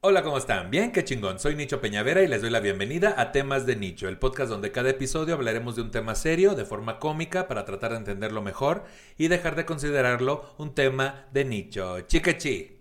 Hola, ¿cómo están? Bien, qué chingón. Soy Nicho Peñavera y les doy la bienvenida a Temas de Nicho, el podcast donde cada episodio hablaremos de un tema serio, de forma cómica, para tratar de entenderlo mejor y dejar de considerarlo un tema de nicho. Chiquechi.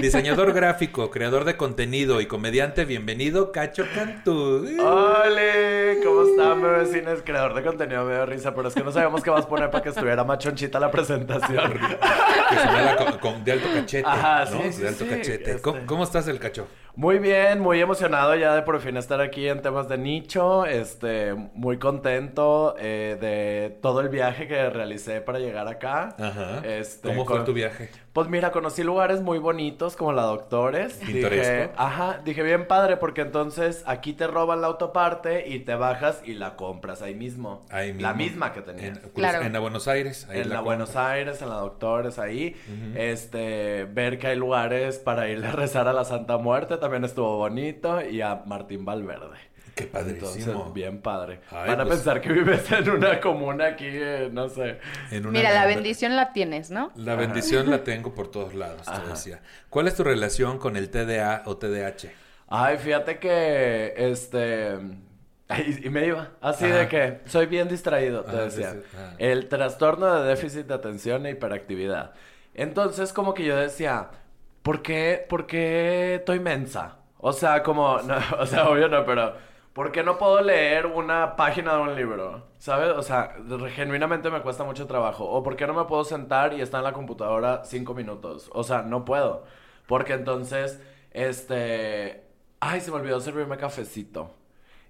Diseñador gráfico, creador de contenido y comediante, bienvenido, Cacho Cantú. ¡Ole! ¿Cómo están, vecinos? Creador de contenido me da risa, pero es que no sabíamos qué vas a poner para que estuviera machonchita la presentación. que sonara con, con- de alto cachete. Ajá, ¿no? sí, sí, de alto sí, cachete. este. ¿Cómo, cómo estás, el cacho? Muy bien, muy emocionado ya de por fin estar aquí en temas de nicho. Este, muy contento eh, de todo el viaje que realicé para llegar acá. Ajá. Este, ¿Cómo fue con- tu viaje? Pues mira, conocí lugares muy bonitos como la Doctores. Pintoresco. Dije, ajá, dije bien padre porque entonces aquí te roban la autoparte y te bajas y la compras ahí mismo. Ahí mismo. La misma que tenías. En, Claro. en la Buenos Aires. ahí en la. Buenos Aires, en la Doctores, ahí, este, ver que hay lugares para ir a rezar a la Santa Muerte también estuvo bonito y a Martín Valverde. Qué Entonces, padrísimo. bien padre. Ay, Van a pues- pensar que vives en una comuna aquí, eh, no sé. En una- Mira, la bendición la tienes, ¿no? La bendición la tengo por todos lados, te decía. ¿Cuál es tu relación con el TDA o TDAH? Ay, fíjate que, este, y me iba, así Ajá. de que soy bien distraído, te Ajá, decía. sí, sí, ajá. El trastorno de déficit de atención e hiperactividad. Entonces, como que yo decía, ¿por qué, por qué estoy mensa? O sea, como, no, o sea, obvio no, pero ¿por qué no puedo leer una página de un libro? ¿Sabes? O sea, genuinamente me cuesta mucho trabajo. ¿O por qué no me puedo sentar y estar en la computadora cinco minutos? O sea, no puedo. Porque entonces, este... Ay, se me olvidó servirme cafecito.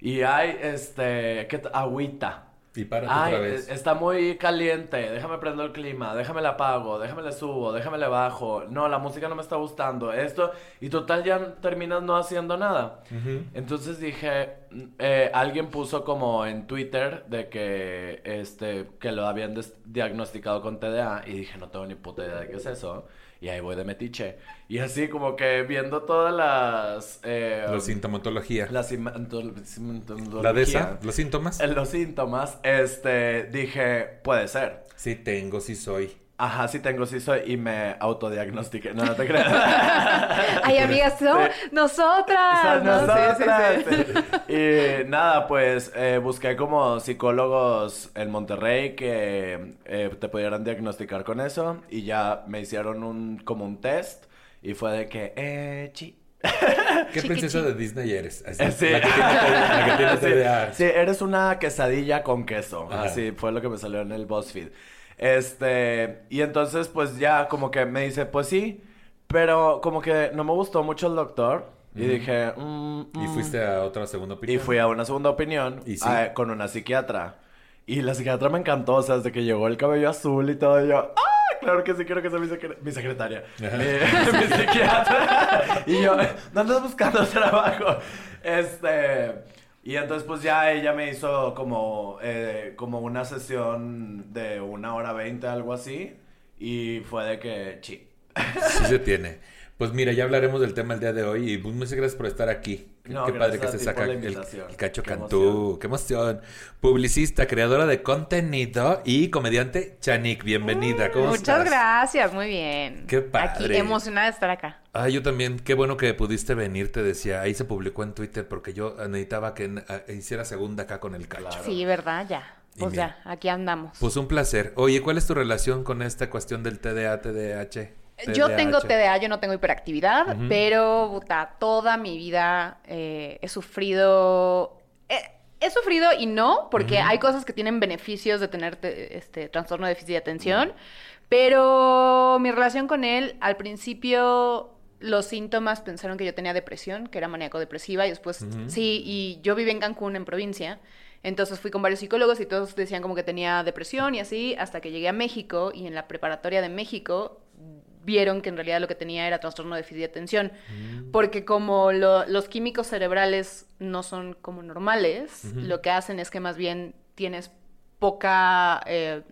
Y hay, este... ¿qué Agüita. Y párate Ay, otra vez. está muy caliente, déjame prender el clima, déjame la apago, déjame le subo, déjame le bajo. No, la música no me está gustando. Esto, y total ya terminas no haciendo nada. Entonces dije, eh, alguien puso como en Twitter de que este que lo habían diagnosticado con TDA y dije, no tengo ni puta idea de qué es eso. Y ahí voy de metiche. Y así como que viendo todas las eh, La sintomatología. la simanto- ¿La de esa? ¿Los síntomas? en los síntomas, este, dije, puede ser. Sí tengo, sí soy. Ajá, sí tengo, sí soy, y me autodiagnostiqué. No, no te creas. Ay, amigas, Sí. nosotras. ¿no? Sí, sí, nosotras. sí. Y nada, pues eh, busqué como psicólogos en Monterrey que eh, te pudieran diagnosticar con eso y ya me hicieron un como un test y fue de que, eh, chi. ¿Qué Chiqui, princesa de Disney eres? Así, sí. La que tiene, la que tiene Sí, TDA. Sí, eres una quesadilla con queso. Ajá. Así fue lo que me salió en el BuzzFeed. Este, y entonces pues ya como que me dice, pues sí, pero como que no me gustó mucho el doctor. Y dije, mm, Y mm. fuiste a otra segunda Y opinión. fui a una segunda opinión ¿Y sí? ah, con una psiquiatra. Y la psiquiatra me encantó, o sea, desde que llegó el cabello azul y todo, y yo, ¡ah! Claro que sí, quiero que sea mi, secre- mi secretaria. Mi, mi psiquiatra. y yo, ¿no andas buscando trabajo? Este. Y entonces, pues ya ella me hizo como, eh, como una sesión de una hora veinte, algo así. Y fue de que, chi. Sí se tiene. Pues mira, ya hablaremos del tema el día de hoy y pues, muchas gracias por estar aquí. Qué, No, qué padre que se saca el, Cacho Qué Cantú. emoción. Qué emoción. Publicista, creadora de contenido y comediante Chanik. Bienvenida. ¿Cómo Muchas estás? gracias, muy bien. Qué padre. Aquí emocionada de estar acá. Ah, yo también. Qué bueno que pudiste venir, te decía. Ahí se publicó en Twitter porque yo necesitaba que eh, hiciera segunda acá con el Cacho. Claro. Sí, ¿verdad? Ya. Y Pues mira. ya, aquí andamos. Pues un placer. Oye, ¿cuál es tu relación con esta cuestión del TDA, TDAH? Yo tengo. TDA, yo no tengo hiperactividad, pero puta, toda mi vida eh, he sufrido. He, he sufrido y no, porque hay cosas que tienen beneficios de tener te- este trastorno de déficit de atención, pero mi relación con él, al principio los síntomas pensaron que yo tenía depresión, que era maníaco-depresiva, y después sí, y yo viví en Cancún, en provincia, entonces fui con varios psicólogos y todos decían como que tenía depresión y así, hasta que llegué a México y en la preparatoria de México vieron que en realidad lo que tenía era trastorno de déficit de atención. Porque como lo- los químicos cerebrales no son como normales, lo que hacen es que más bien tienes poca... eh,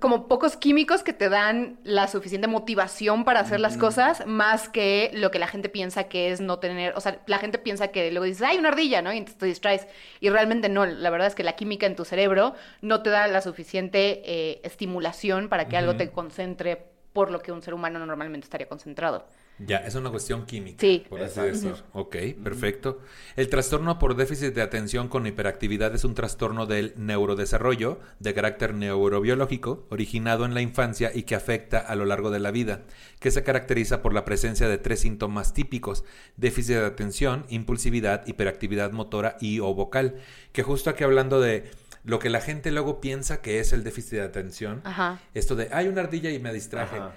como pocos químicos que te dan la suficiente motivación para hacer las cosas, más que lo que la gente piensa que es no tener, o sea, la gente piensa que luego dices, hay una ardilla, ¿no? Y entonces te distraes. Y realmente no, la verdad es que la química en tu cerebro no te da la suficiente eh, estimulación para que algo te concentre por lo que un ser humano normalmente estaría concentrado. Ya, es una cuestión química. Sí. Por así decirlo. Ok, perfecto. El trastorno por déficit de atención con hiperactividad es un trastorno del neurodesarrollo de carácter neurobiológico originado en la infancia y que afecta a lo largo de la vida, que se caracteriza por la presencia de tres síntomas típicos: déficit de atención, impulsividad, hiperactividad motora y o vocal. Que justo aquí hablando de lo que la gente luego piensa que es el déficit de atención, Ajá. esto de hay una ardilla y me distraje. Ajá.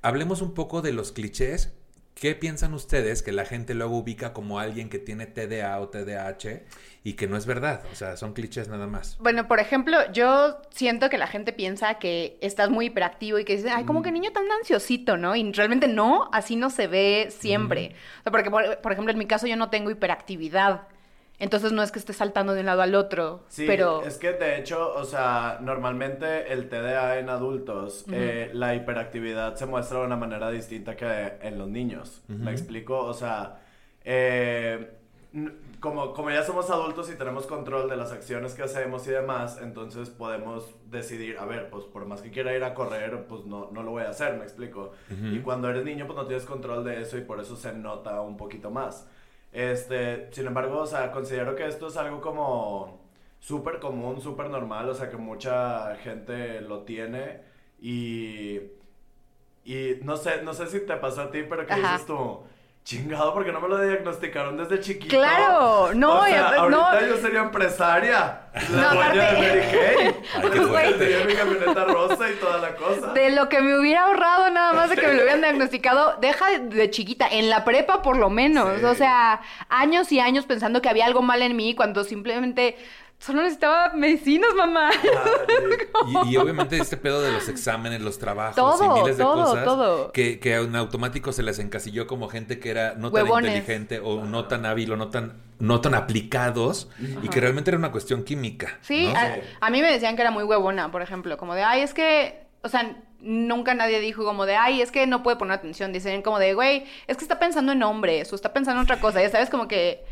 Hablemos un poco de los clichés. ¿Qué piensan ustedes que la gente luego ubica como alguien que tiene TDA o TDAH y que no es verdad? O sea, son clichés nada más. Bueno, por ejemplo, yo siento que la gente piensa que estás muy hiperactivo y que dices, ay, como que niño tan ansiosito, ¿no? Y realmente no, así no se ve siempre. O sea, porque, por, por ejemplo, en mi caso yo no tengo hiperactividad. Entonces no es que esté saltando de un lado al otro, Sí, pero... es que de hecho, o sea, normalmente el TDA en adultos, eh, la hiperactividad se muestra de una manera distinta que en los niños. ¿Me explico? O sea, eh, como, como ya somos adultos y tenemos control de las acciones que hacemos y demás, entonces podemos decidir, a ver, pues por más que quiera ir a correr, pues no, no lo voy a hacer, ¿me explico? Y cuando eres niño, pues no tienes control de eso y por eso se nota un poquito más. Este, sin embargo, o sea, considero que esto es algo como súper común, súper normal, o sea, que mucha gente lo tiene y, y no sé, no sé si te pasó a ti, pero que dices tú, chingado, porque no me lo diagnosticaron desde chiquito. Claro, no, o sea, no. ahorita yo sería empresaria, No, la de aparte- Mary Kay, Ay, qué tenía mi camioneta rosa y toda la cosa. De lo que me hubiera ahorrado nada más de que me lo hubieran diagnosticado, deja de, de chiquita, en la prepa por lo menos. Sí. O sea, años y años pensando que había algo mal en mí cuando simplemente solo necesitaba medicinas, mamá. Ah, Y, y obviamente este pedo de los exámenes, los trabajos Todo, y miles de todo, cosas todo. Que, que en automático se les encasilló como gente que era no tan inteligente o no tan hábil o no tan, no tan aplicados y que realmente era una cuestión química. Sí, ¿no? a, a mí me decían que era muy huevona, por ejemplo, como de, ay, es que, o sea, nunca nadie dijo como de, ay, es que no puede poner atención. Dicen como de, güey, es que está pensando en hombres o está pensando en otra cosa, ya sabes, como que...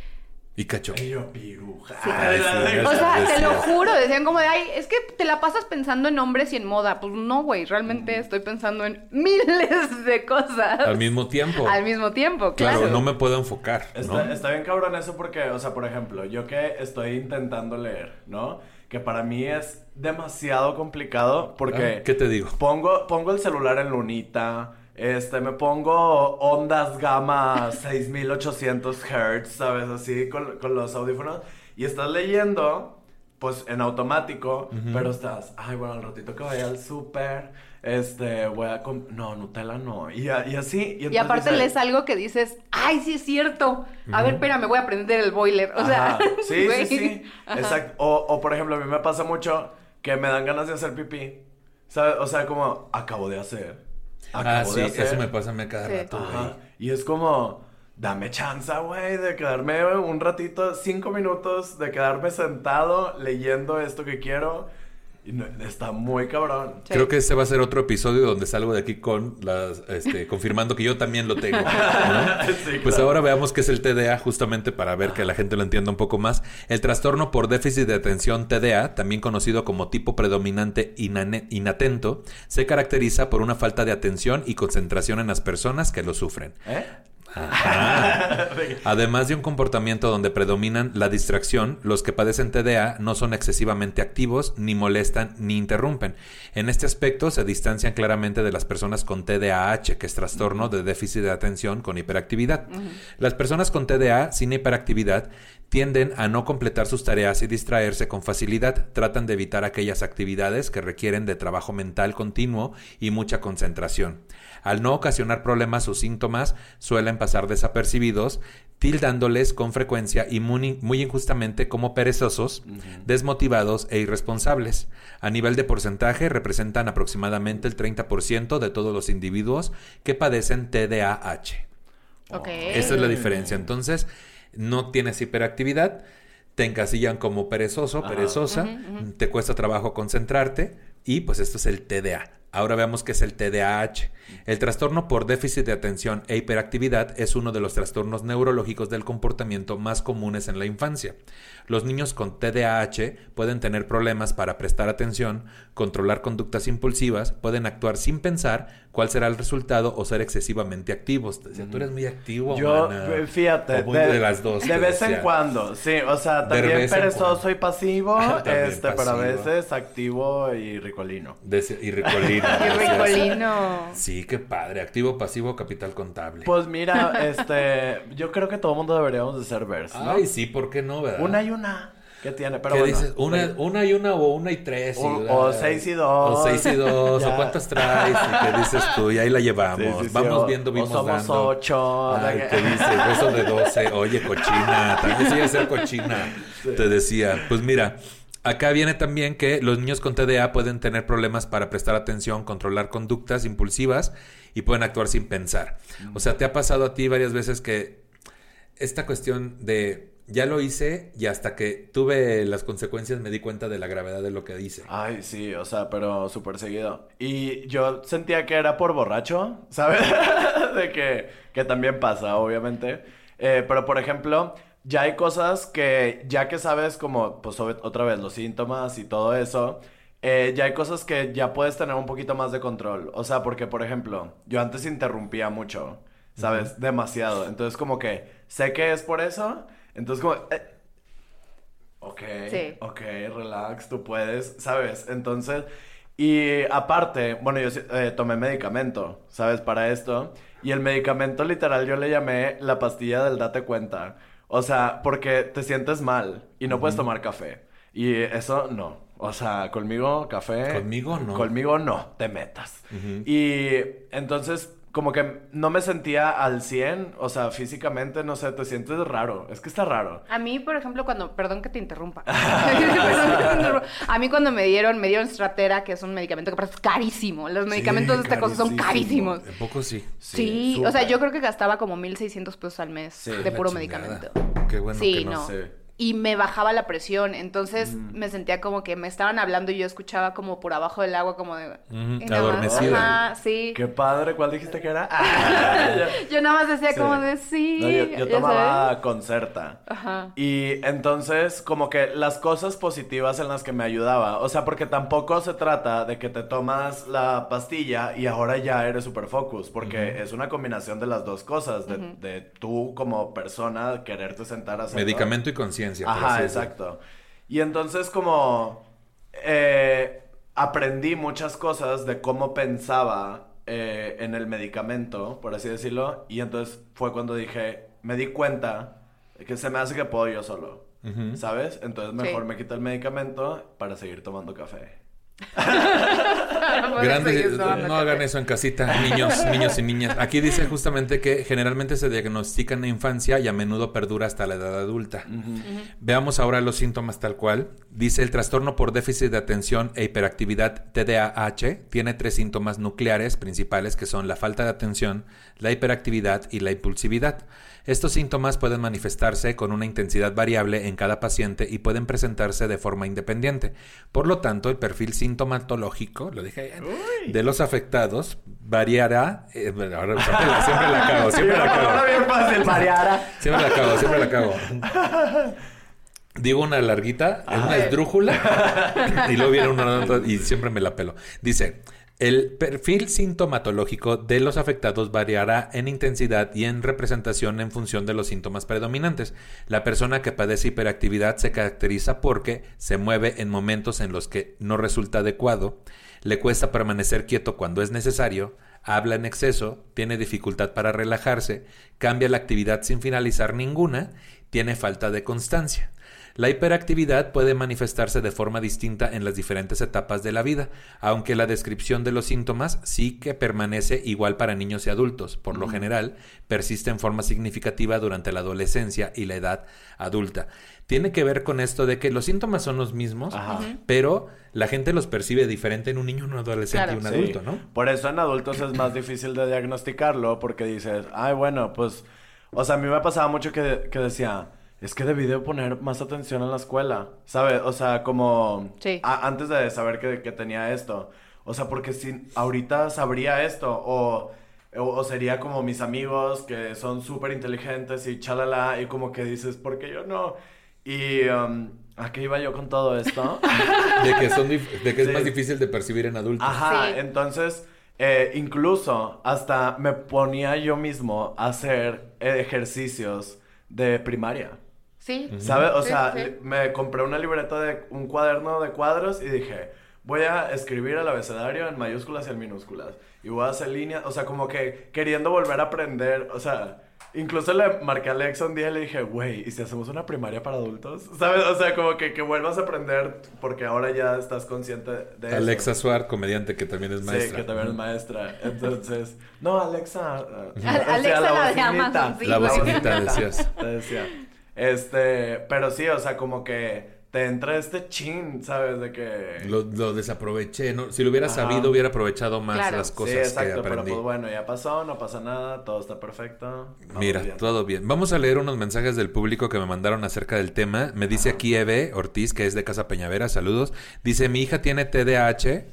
Y yo, piruja. Ay, sí, O sea, Decía. te lo juro, decían como de, ay, es que te la pasas pensando en hombres y en moda. Pues no, güey, realmente estoy pensando en miles de cosas Al mismo tiempo. al mismo tiempo, claro. Claro, no me puedo enfocar. ¿no? Está, está bien cabrón eso porque, o sea, por ejemplo, yo que estoy intentando leer, ¿no? Que para mí es demasiado complicado porque... Ah, ¿Qué te digo? Pongo, pongo el celular en lunita, este, me pongo ondas gamma 6800 Hz, ¿sabes? Así con, con los audífonos. Y estás leyendo, pues en automático, pero estás, ay, bueno, al ratito que vaya al súper, este, voy a... No, Nutella no. Y, y así. Y, aparte dices, lees algo que dices, ay, sí es cierto. A ver, espérame, voy a prender el boiler. O sea, Ajá. sí, güey. sí, sí. Ajá. Exacto. O, o, por ejemplo, a mí me pasa mucho que me dan ganas de hacer pipí. ¿Sabes? O sea, como, acabo de hacer. Acabo Ah, de sí, hacer. eso me pasa a mí cada Sí. rato, güey. Ajá. Y es como, dame chance, güey, de quedarme un ratito, cinco minutos, de quedarme sentado leyendo esto que quiero. Y no- está muy cabrón. Sí. Creo que este va a ser otro episodio donde salgo de aquí con las, este, confirmando que yo también lo tengo. ¿no? Sí, Pues claro. ahora veamos qué es el TDA, justamente para ver que la gente lo entienda un poco más. El trastorno por déficit de atención TDA, también conocido como tipo predominante inatento, se caracteriza por una falta de atención y concentración en las personas que lo sufren. ¿Eh? Ajá. Además de un comportamiento donde predominan la distracción, los que padecen TDA no son excesivamente activos, ni molestan, ni interrumpen. En este aspecto se distancian claramente de las personas con TDAH, que es trastorno de déficit de atención con hiperactividad. Las personas con TDA sin hiperactividad Tienden a no completar sus tareas y distraerse con facilidad. Tratan de evitar aquellas actividades que requieren de trabajo mental continuo y mucha concentración. Al no ocasionar problemas, sus síntomas suelen pasar desapercibidos, tildándoles con frecuencia y muy, muy injustamente como perezosos, desmotivados e irresponsables. A nivel de porcentaje, representan aproximadamente el 30% de todos los individuos que padecen TDAH. Ok. Esa es la diferencia. Entonces, no tienes hiperactividad, te encasillan como perezoso, perezosa, te cuesta trabajo concentrarte y pues esto es el TDA. Ahora veamos qué es el TDAH. El trastorno por déficit de atención e hiperactividad es uno de los trastornos neurológicos del comportamiento más comunes en la infancia. Los niños con TDAH pueden tener problemas para prestar atención, controlar conductas impulsivas, pueden actuar sin pensar cuál será el resultado o ser excesivamente activos. Te decía, tú eres muy activo. Yo, mana". eh, fíjate, O muy de, las dos. De vez en cuando, sí, o sea, también perezoso y pasivo, También este, pero a veces activo y ricolino. Y ricolino. Decías. ricolino. Sí, qué padre. Activo, pasivo, capital contable. Pues mira, este, yo creo que todo el mundo deberíamos de ser vers, ¿no? Ay, sí, ¿por qué no, verdad? Una y una. ¿Qué tiene? Pero ¿Qué bueno, dices? Una, una y una o una y tres. O- y- o seis y dos. O seis y dos. ¿O cuántas traes? ¿Y qué dices tú? Y ahí la llevamos. Sí, sí, sí, Vamos o- viendo, o vimos somos dando. ocho. Ay, de ¿qué que- dices? Beso de doce. Oye, cochina. También sigue ser cochina. Te decía. Pues mira, acá viene también que los niños con TDA pueden tener problemas para prestar atención, controlar conductas impulsivas y pueden actuar sin pensar. O sea, ¿te ha pasado a ti varias veces que esta cuestión de ya lo hice y hasta que tuve las consecuencias me di cuenta de la gravedad de lo que hice. Ay, sí, o sea, pero súper seguido. Y yo sentía que era por borracho, ¿sabes? de que, que también pasa, obviamente. Eh, pero, por ejemplo, ya hay cosas que, ya que sabes como, pues otra vez, los síntomas y todo eso, eh, ya hay cosas que ya puedes tener un poquito más de control. O sea, porque, por ejemplo, yo antes interrumpía mucho, ¿sabes? Demasiado. Entonces, como que sé que es por eso. Entonces, como... eh, Ok, Sí. ok, relax, tú puedes, ¿sabes? Entonces, y aparte, bueno, yo eh, tomé medicamento, ¿sabes? Para esto. Y el medicamento literal yo le llamé la pastilla del date cuenta. O sea, porque te sientes mal y no puedes tomar café. Y eso no. O sea, conmigo café. Conmigo no. Conmigo no, te metas. Y entonces, como que no me sentía al 100, o sea, físicamente, no sé, te sientes raro. Es que está raro. A mí, por ejemplo, cuando, perdón que te interrumpa. Perdón que te interrumpa. A mí cuando me dieron, me dieron Stratera, que es un medicamento que parece carísimo. Los medicamentos de esta cosa son carísimo. carísimos. Un poco sí. Sí, o sea, yo creo que gastaba como 1600 pesos al mes Sí, de puro medicamento. Qué bueno sí, que no. no. Sí. Y me bajaba la presión, entonces me sentía como que me estaban hablando y yo escuchaba como por abajo del agua como de... Más, adormecida. Ajá, sí. Qué padre, ¿cuál dijiste que era? Ah, Yo nada más decía Sí. como de sí. No, yo, tomaba sabes. Concerta. Ajá. Y entonces, como que las cosas positivas en las que me ayudaba, o sea, porque tampoco se trata de que te tomas la pastilla y ahora ya eres super focus, porque es una combinación de las dos cosas, de, de tú como persona quererte sentar a hacerlo. Medicamento y conciencia. Ajá, exacto. Y entonces como eh, aprendí muchas cosas de cómo pensaba eh, en el medicamento, por así decirlo, y entonces fue cuando dije, me di cuenta de que se me hace que puedo yo solo. ¿sabes? Entonces mejor Sí. me quito el medicamento para seguir tomando café. Grandes- no hagan eso en casita, niños, niños y niñas. Aquí dice justamente que generalmente se diagnostica en la infancia y a menudo perdura hasta la edad adulta. Veamos ahora los síntomas tal cual. Dice el trastorno por déficit de atención e hiperactividad TDAH tiene tres síntomas nucleares principales que son la falta de atención, la hiperactividad y la impulsividad. Estos síntomas pueden manifestarse con una intensidad variable en cada paciente y pueden presentarse de forma independiente. Por lo tanto, el perfil sintomatológico, lo dije bien, de los afectados variará. eh, bueno, ahora siempre, la- siempre la cago, siempre la cago. Ahora bien fácil, Mariara. Siempre la cago, siempre la cago. Digo una larguita, es una esdrújula, y luego viene una y siempre me la pelo. Dice, el perfil sintomatológico de los afectados variará en intensidad y en representación en función de los síntomas predominantes. La persona que padece hiperactividad se caracteriza porque se mueve en momentos en los que no resulta adecuado, le cuesta permanecer quieto cuando es necesario, habla en exceso, tiene dificultad para relajarse, cambia la actividad sin finalizar ninguna, tiene falta de constancia. La hiperactividad puede manifestarse de forma distinta en las diferentes etapas de la vida, aunque la descripción de los síntomas sí que permanece igual para niños y adultos. Por lo general, persiste en forma significativa durante la adolescencia y la edad adulta. Tiene que ver con esto de que los síntomas son los mismos, Ajá. pero la gente los percibe diferente en un niño, un adolescente Claro. y un Sí. adulto, ¿no? Por eso en adultos es más difícil de diagnosticarlo porque dices, ay, bueno, pues, o sea, a mí me pasaba mucho que, que decía, es que debí de poner más atención en la escuela, ¿sabes? O sea, como Sí. a- antes de saber que, que tenía esto, o sea, porque si ahorita sabría esto o... O, o sería como mis amigos que son súper inteligentes y chalala, y como que dices, ¿por qué yo no? Y, um, ¿a qué iba yo con todo esto? De que, son dif- de que es Sí. más difícil de percibir en adultos. Ajá, Sí. entonces, eh, incluso hasta me ponía yo mismo a hacer ejercicios de primaria. Sí. ¿Sabes? O Sí, sea, sí. me compré una libreta de un cuaderno de cuadros y dije, voy a escribir el abecedario en mayúsculas y en minúsculas. Y voy a hacer líneas, o sea, como que queriendo volver a aprender, o sea, incluso le marqué a Alexa un día y le dije, güey, ¿y si hacemos una primaria para adultos? ¿Sabes? O sea, como que, que vuelvas a aprender porque ahora ya estás consciente de eso. Alexa Suar, comediante que también es maestra. Sí, que también es maestra. Entonces, no, Alexa. uh, Al- o sea, Alexa la de. Amazon, sí, La bocinita, decías. Te decía. Este, pero sí, o sea, como que te entra este chin, ¿sabes? De que... Lo, lo desaproveché, ¿no? Si lo hubiera Ajá. sabido, hubiera aprovechado más Claro. las sí, cosas exacto, que pero pues bueno, ya pasó, no pasa nada, todo está perfecto. vamos Mira, bien. todo bien. Vamos a leer unos mensajes del público que me mandaron acerca del tema. Me dice aquí Eve Ortiz, que es de Casa Peñavera, saludos. Dice, mi hija tiene TDAH,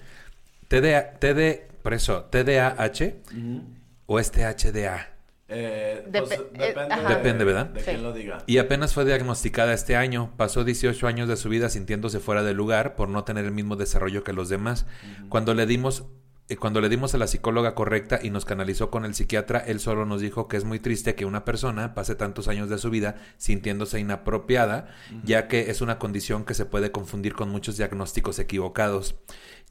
TDA, TD, por eso, TDAH Ujú. o es THDA. Eh, Dep- pues, eh, depende, de- Depende, ¿verdad? De Sí. quien lo diga. Y apenas fue diagnosticada este año. Pasó 18 años de su vida sintiéndose fuera de lugar por no tener el mismo desarrollo que los demás. Cuando le dimos eh, cuando le dimos a la psicóloga correcta y nos canalizó con el psiquiatra, él solo nos dijo que es muy triste que una persona pase tantos años de su vida sintiéndose inapropiada, ya que es una condición que se puede confundir con muchos diagnósticos equivocados.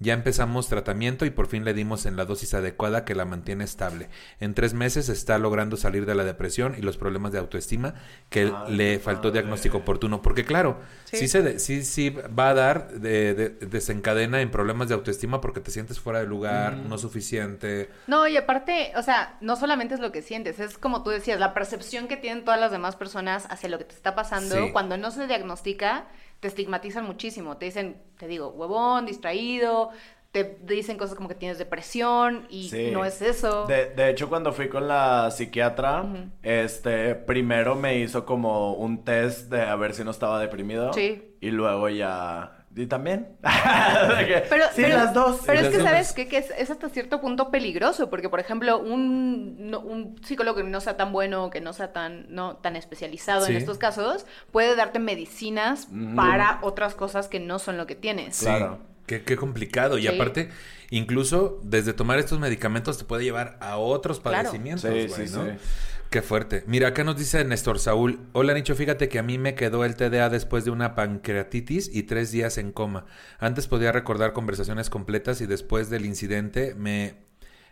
Ya empezamos tratamiento y por fin le dimos en la dosis adecuada que la mantiene estable. En tres meses está logrando salir de la depresión y los problemas de autoestima que Ay, le faltó diagnóstico oportuno. Porque claro, sí, Sí. se de- sí, sí va a dar, de- de- desencadena en problemas de autoestima porque te sientes fuera de lugar, no suficiente. No, y aparte, o sea, no solamente es lo que sientes, es como tú decías, la percepción que tienen todas las demás personas hacia lo que te está pasando, Sí. cuando no se diagnostica, te estigmatizan muchísimo, te dicen, te digo, huevón, distraído, te dicen cosas como que tienes depresión y Sí. no es eso. De, de hecho, cuando fui con la psiquiatra, este, primero me hizo como un test de a ver si no estaba deprimido. Sí. Y luego ya... ¿Y también? Que, Pero, sí, pero- las dos. Pero es que sabes qué? que es, es hasta cierto punto peligroso, porque por ejemplo, un, no- un psicólogo que no sea tan bueno, que no sea tan, no, tan especializado Sí. en estos casos, puede darte medicinas Ujú. para otras cosas que no son lo que tienes. Sí, Claro. Qué, qué complicado. Y aparte, incluso desde tomar estos medicamentos te puede llevar a otros Claro. padecimientos, Sí, güey, sí, ¿no? Qué fuerte. Mira, acá nos dice Néstor Saúl. Hola, Nicho, fíjate que a mí me quedó el TDA después de una pancreatitis y tres días en coma. Antes podía recordar conversaciones completas y después del incidente me,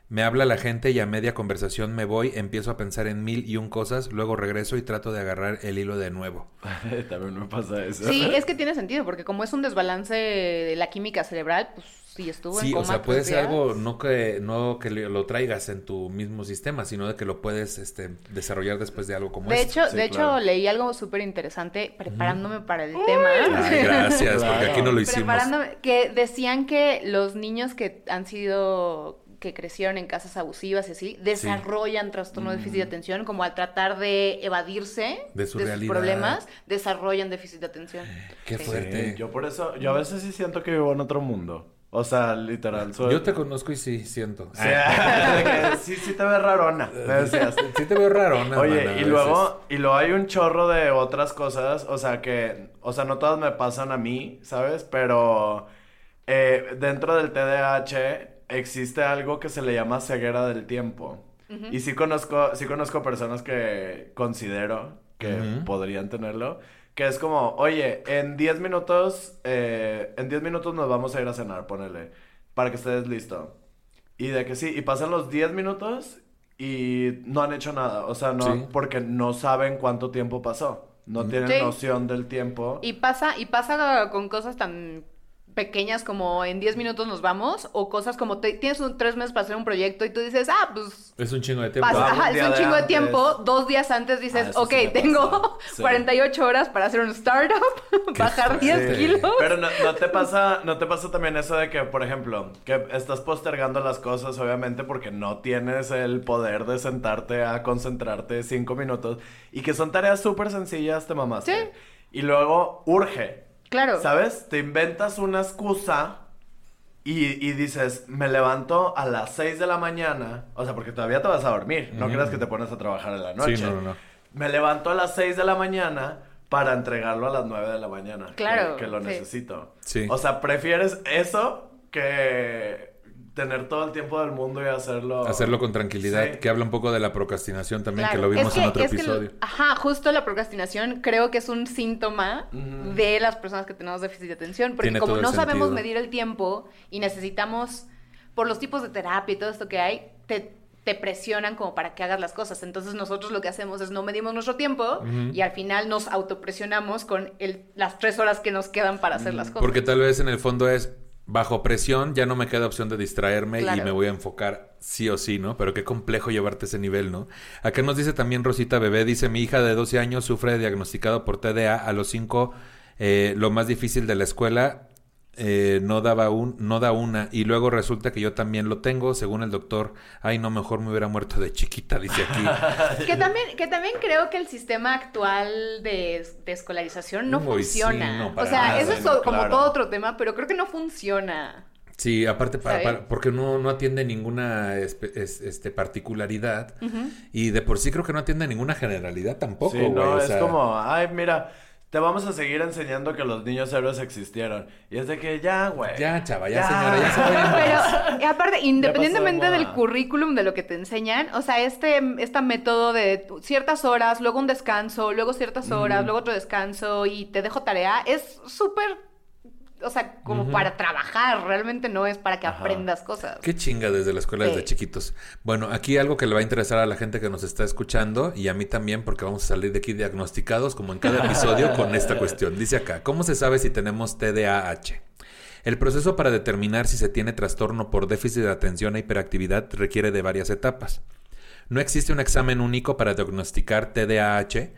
me habla la gente y a media conversación me voy, empiezo a pensar en mil y un cosas, luego regreso y trato de agarrar el hilo de nuevo. También me pasa eso. Sí, es que tiene sentido, porque como es un desbalance de la química cerebral, pues si estuvo en Sí, coma o sea, puede ser algo no que no que lo traigas en tu mismo sistema, sino de que lo puedes este, desarrollar después de algo como De esto. hecho, Sí, de hecho leí algo súper interesante preparándome para el tema. Ay, gracias, porque aquí no lo hicimos. Preparándome, que decían que los niños que han sido, que crecieron en casas abusivas y así, desarrollan trastorno de déficit de atención, como al tratar de evadirse De su sus realidad. problemas, desarrollan déficit de atención. Qué Sí. fuerte. Sí, yo por eso, yo a veces sí siento que vivo en otro mundo. O sea, literal, soy... Yo te conozco y sí siento. Sí, de sí, sí te ves rarona, me decías. Sí te veo raro, ¿no? Oye, mana, y luego, y luego hay un chorro de otras cosas, o sea que, o sea, no todas me pasan a mí, ¿sabes? Pero eh, dentro del TDAH existe algo que se le llama ceguera del tiempo. Y sí conozco, sí conozco personas que considero que podrían tenerlo. Que es como, oye, en 10 minutos, eh, en 10 minutos nos vamos a ir a cenar, ponele, para que estés listo. Y de que sí, y pasan los 10 minutos y no han hecho nada, o sea, no, Sí. porque no saben cuánto tiempo pasó. no tienen Sí. noción del tiempo. Y pasa, y pasa con cosas tan pequeñas como en 10 minutos nos vamos, o cosas como te- tienes un, tres meses para hacer un proyecto y tú dices, ah, pues Es un chingo de tiempo. pasa- ajá, es un chingo de tiempo, dos días antes Ah, dices, eso ok, sí tengo. Sí. 48 horas para hacer un startup, bajar 10 Sí. kilos. Pero no, no te pasa, no te pasa también eso de que, por ejemplo, que estás postergando las cosas, obviamente, porque no tienes el poder de sentarte a concentrarte cinco minutos y que son tareas súper sencillas, te mamaste. Sí. Y luego urge. Claro. ¿Sabes? Te inventas una excusa y, y dices, me levanto a las 6 de la mañana. O sea, porque todavía te vas a dormir. No creas que te pones a trabajar en la noche. Sí, no, no, no. Me levanto a las 6 de la mañana para entregarlo a las 9 de la mañana. que- Claro, Que, lo sí. necesito. Sí. O sea, prefieres eso que tener todo el tiempo del mundo y hacerlo. Hacerlo con tranquilidad, Sí. que habla un poco de la procrastinación también, Claro. que lo vimos Es en otro es que el- episodio. ajá, justo la procrastinación creo que es un síntoma de las personas que tenemos déficit de atención, porque Tiene como no sabemos medir el tiempo y necesitamos, por los tipos de terapia y todo esto que hay, te, te presionan como para que hagas las cosas. Entonces nosotros lo que hacemos es no medimos nuestro tiempo y al final nos autopresionamos con el, las tres horas que nos quedan para hacer las cosas. Porque tal vez en el fondo es bajo presión, ya no me queda opción de distraerme y me voy a enfocar sí o sí, ¿no? Pero qué complejo llevarte ese nivel, ¿no? Acá nos dice también Rosita Bebé, dice mi hija de 12 años sufre diagnosticado por TDA a los 5, lo más difícil de la escuela. Eh, no daba un, no da una y luego resulta que yo también lo tengo según el doctor ay no mejor me hubiera muerto de chiquita dice aquí Que también, que también creo que el sistema actual de, de escolarización no Uy, sí, funciona. no, o sea, nada, eso es no, como claro. todo otro tema, pero creo que no funciona. Sí, aparte para, porque no, no atiende ninguna espe- es- este, particularidad y de por sí creo que no atiende ninguna generalidad tampoco, Sí, güey. no, o es sea, como, ay, mira, te vamos a seguir enseñando que los niños héroes existieron. Y es de que ya, güey. Ya, chava, ya, señora, ya se. Pero, y aparte, independientemente de del currículum, de lo que te enseñan, o sea, este, este método de ciertas horas, luego un descanso, luego ciertas horas, luego otro descanso y te dejo tarea, es súper, o sea, como para trabajar, realmente no es para que Ajá. aprendas cosas. Qué chinga desde la escuela, desde Sí. chiquitos. Bueno, aquí algo que le va a interesar a la gente que nos está escuchando y a mí también, porque vamos a salir de aquí diagnosticados como en cada episodio con esta cuestión. Dice acá, ¿cómo se sabe si tenemos TDAH? El proceso para determinar si se tiene trastorno por déficit de atención e hiperactividad requiere de varias etapas. No existe un examen único para diagnosticar TDAH.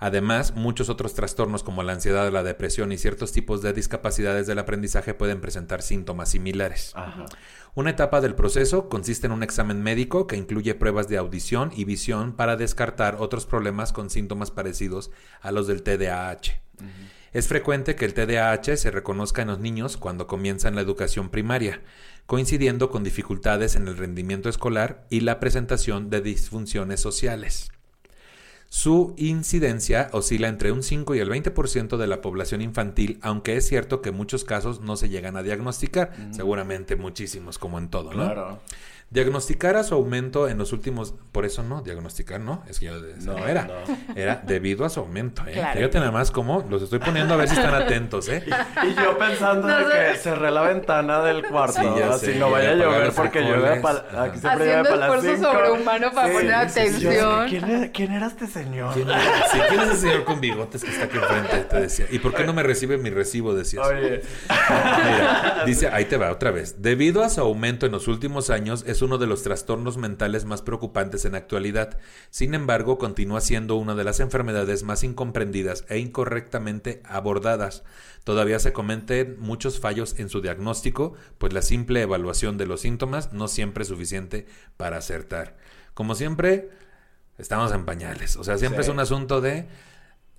Además, muchos otros trastornos como la ansiedad, la depresión y ciertos tipos de discapacidades del aprendizaje pueden presentar síntomas similares. Ajá. Una etapa del proceso consiste en un examen médico que incluye pruebas de audición y visión para descartar otros problemas con síntomas parecidos a los del TDAH. Es frecuente que el TDAH se reconozca en los niños cuando comienzan la educación primaria, coincidiendo con dificultades en el rendimiento escolar y la presentación de disfunciones sociales. Su incidencia oscila entre un 5 y el 20% de la población infantil, aunque es cierto que en muchos casos no se llegan a diagnosticar, seguramente muchísimos como en todo, ¿no? Claro. Diagnosticar a su aumento en los últimos, por eso no, diagnosticar no, es que yo No, no era, no. era debido a su aumento, ¿eh? Claro. Fíjate nada más cómo los estoy poniendo a ver si están atentos, ¿eh? Y yo pensando No de que cerré la ventana del cuarto, Sí, ya así sé, no vaya a llover porque llueve aquí siempre llueve para las esfuerzo sobrehumano para poner sí, atención. yo sé, ¿quién, era, quién era este señor? ¿Quién, sí, ¿quién es ese señor con bigotes que está aquí enfrente? Te decía. ¿Y por qué no me recibe mi recibo? Decías. Oye, Mira, dice, ahí te va otra vez. Debido a su aumento en los últimos años, es uno de los trastornos mentales más preocupantes en la actualidad. Sin embargo, continúa siendo una de las enfermedades más incomprendidas e incorrectamente abordadas. Todavía se cometen muchos fallos en su diagnóstico, pues la simple evaluación de los síntomas no siempre es suficiente para acertar. Como siempre, estamos en pañales. O sea, siempre Sí. es un asunto de,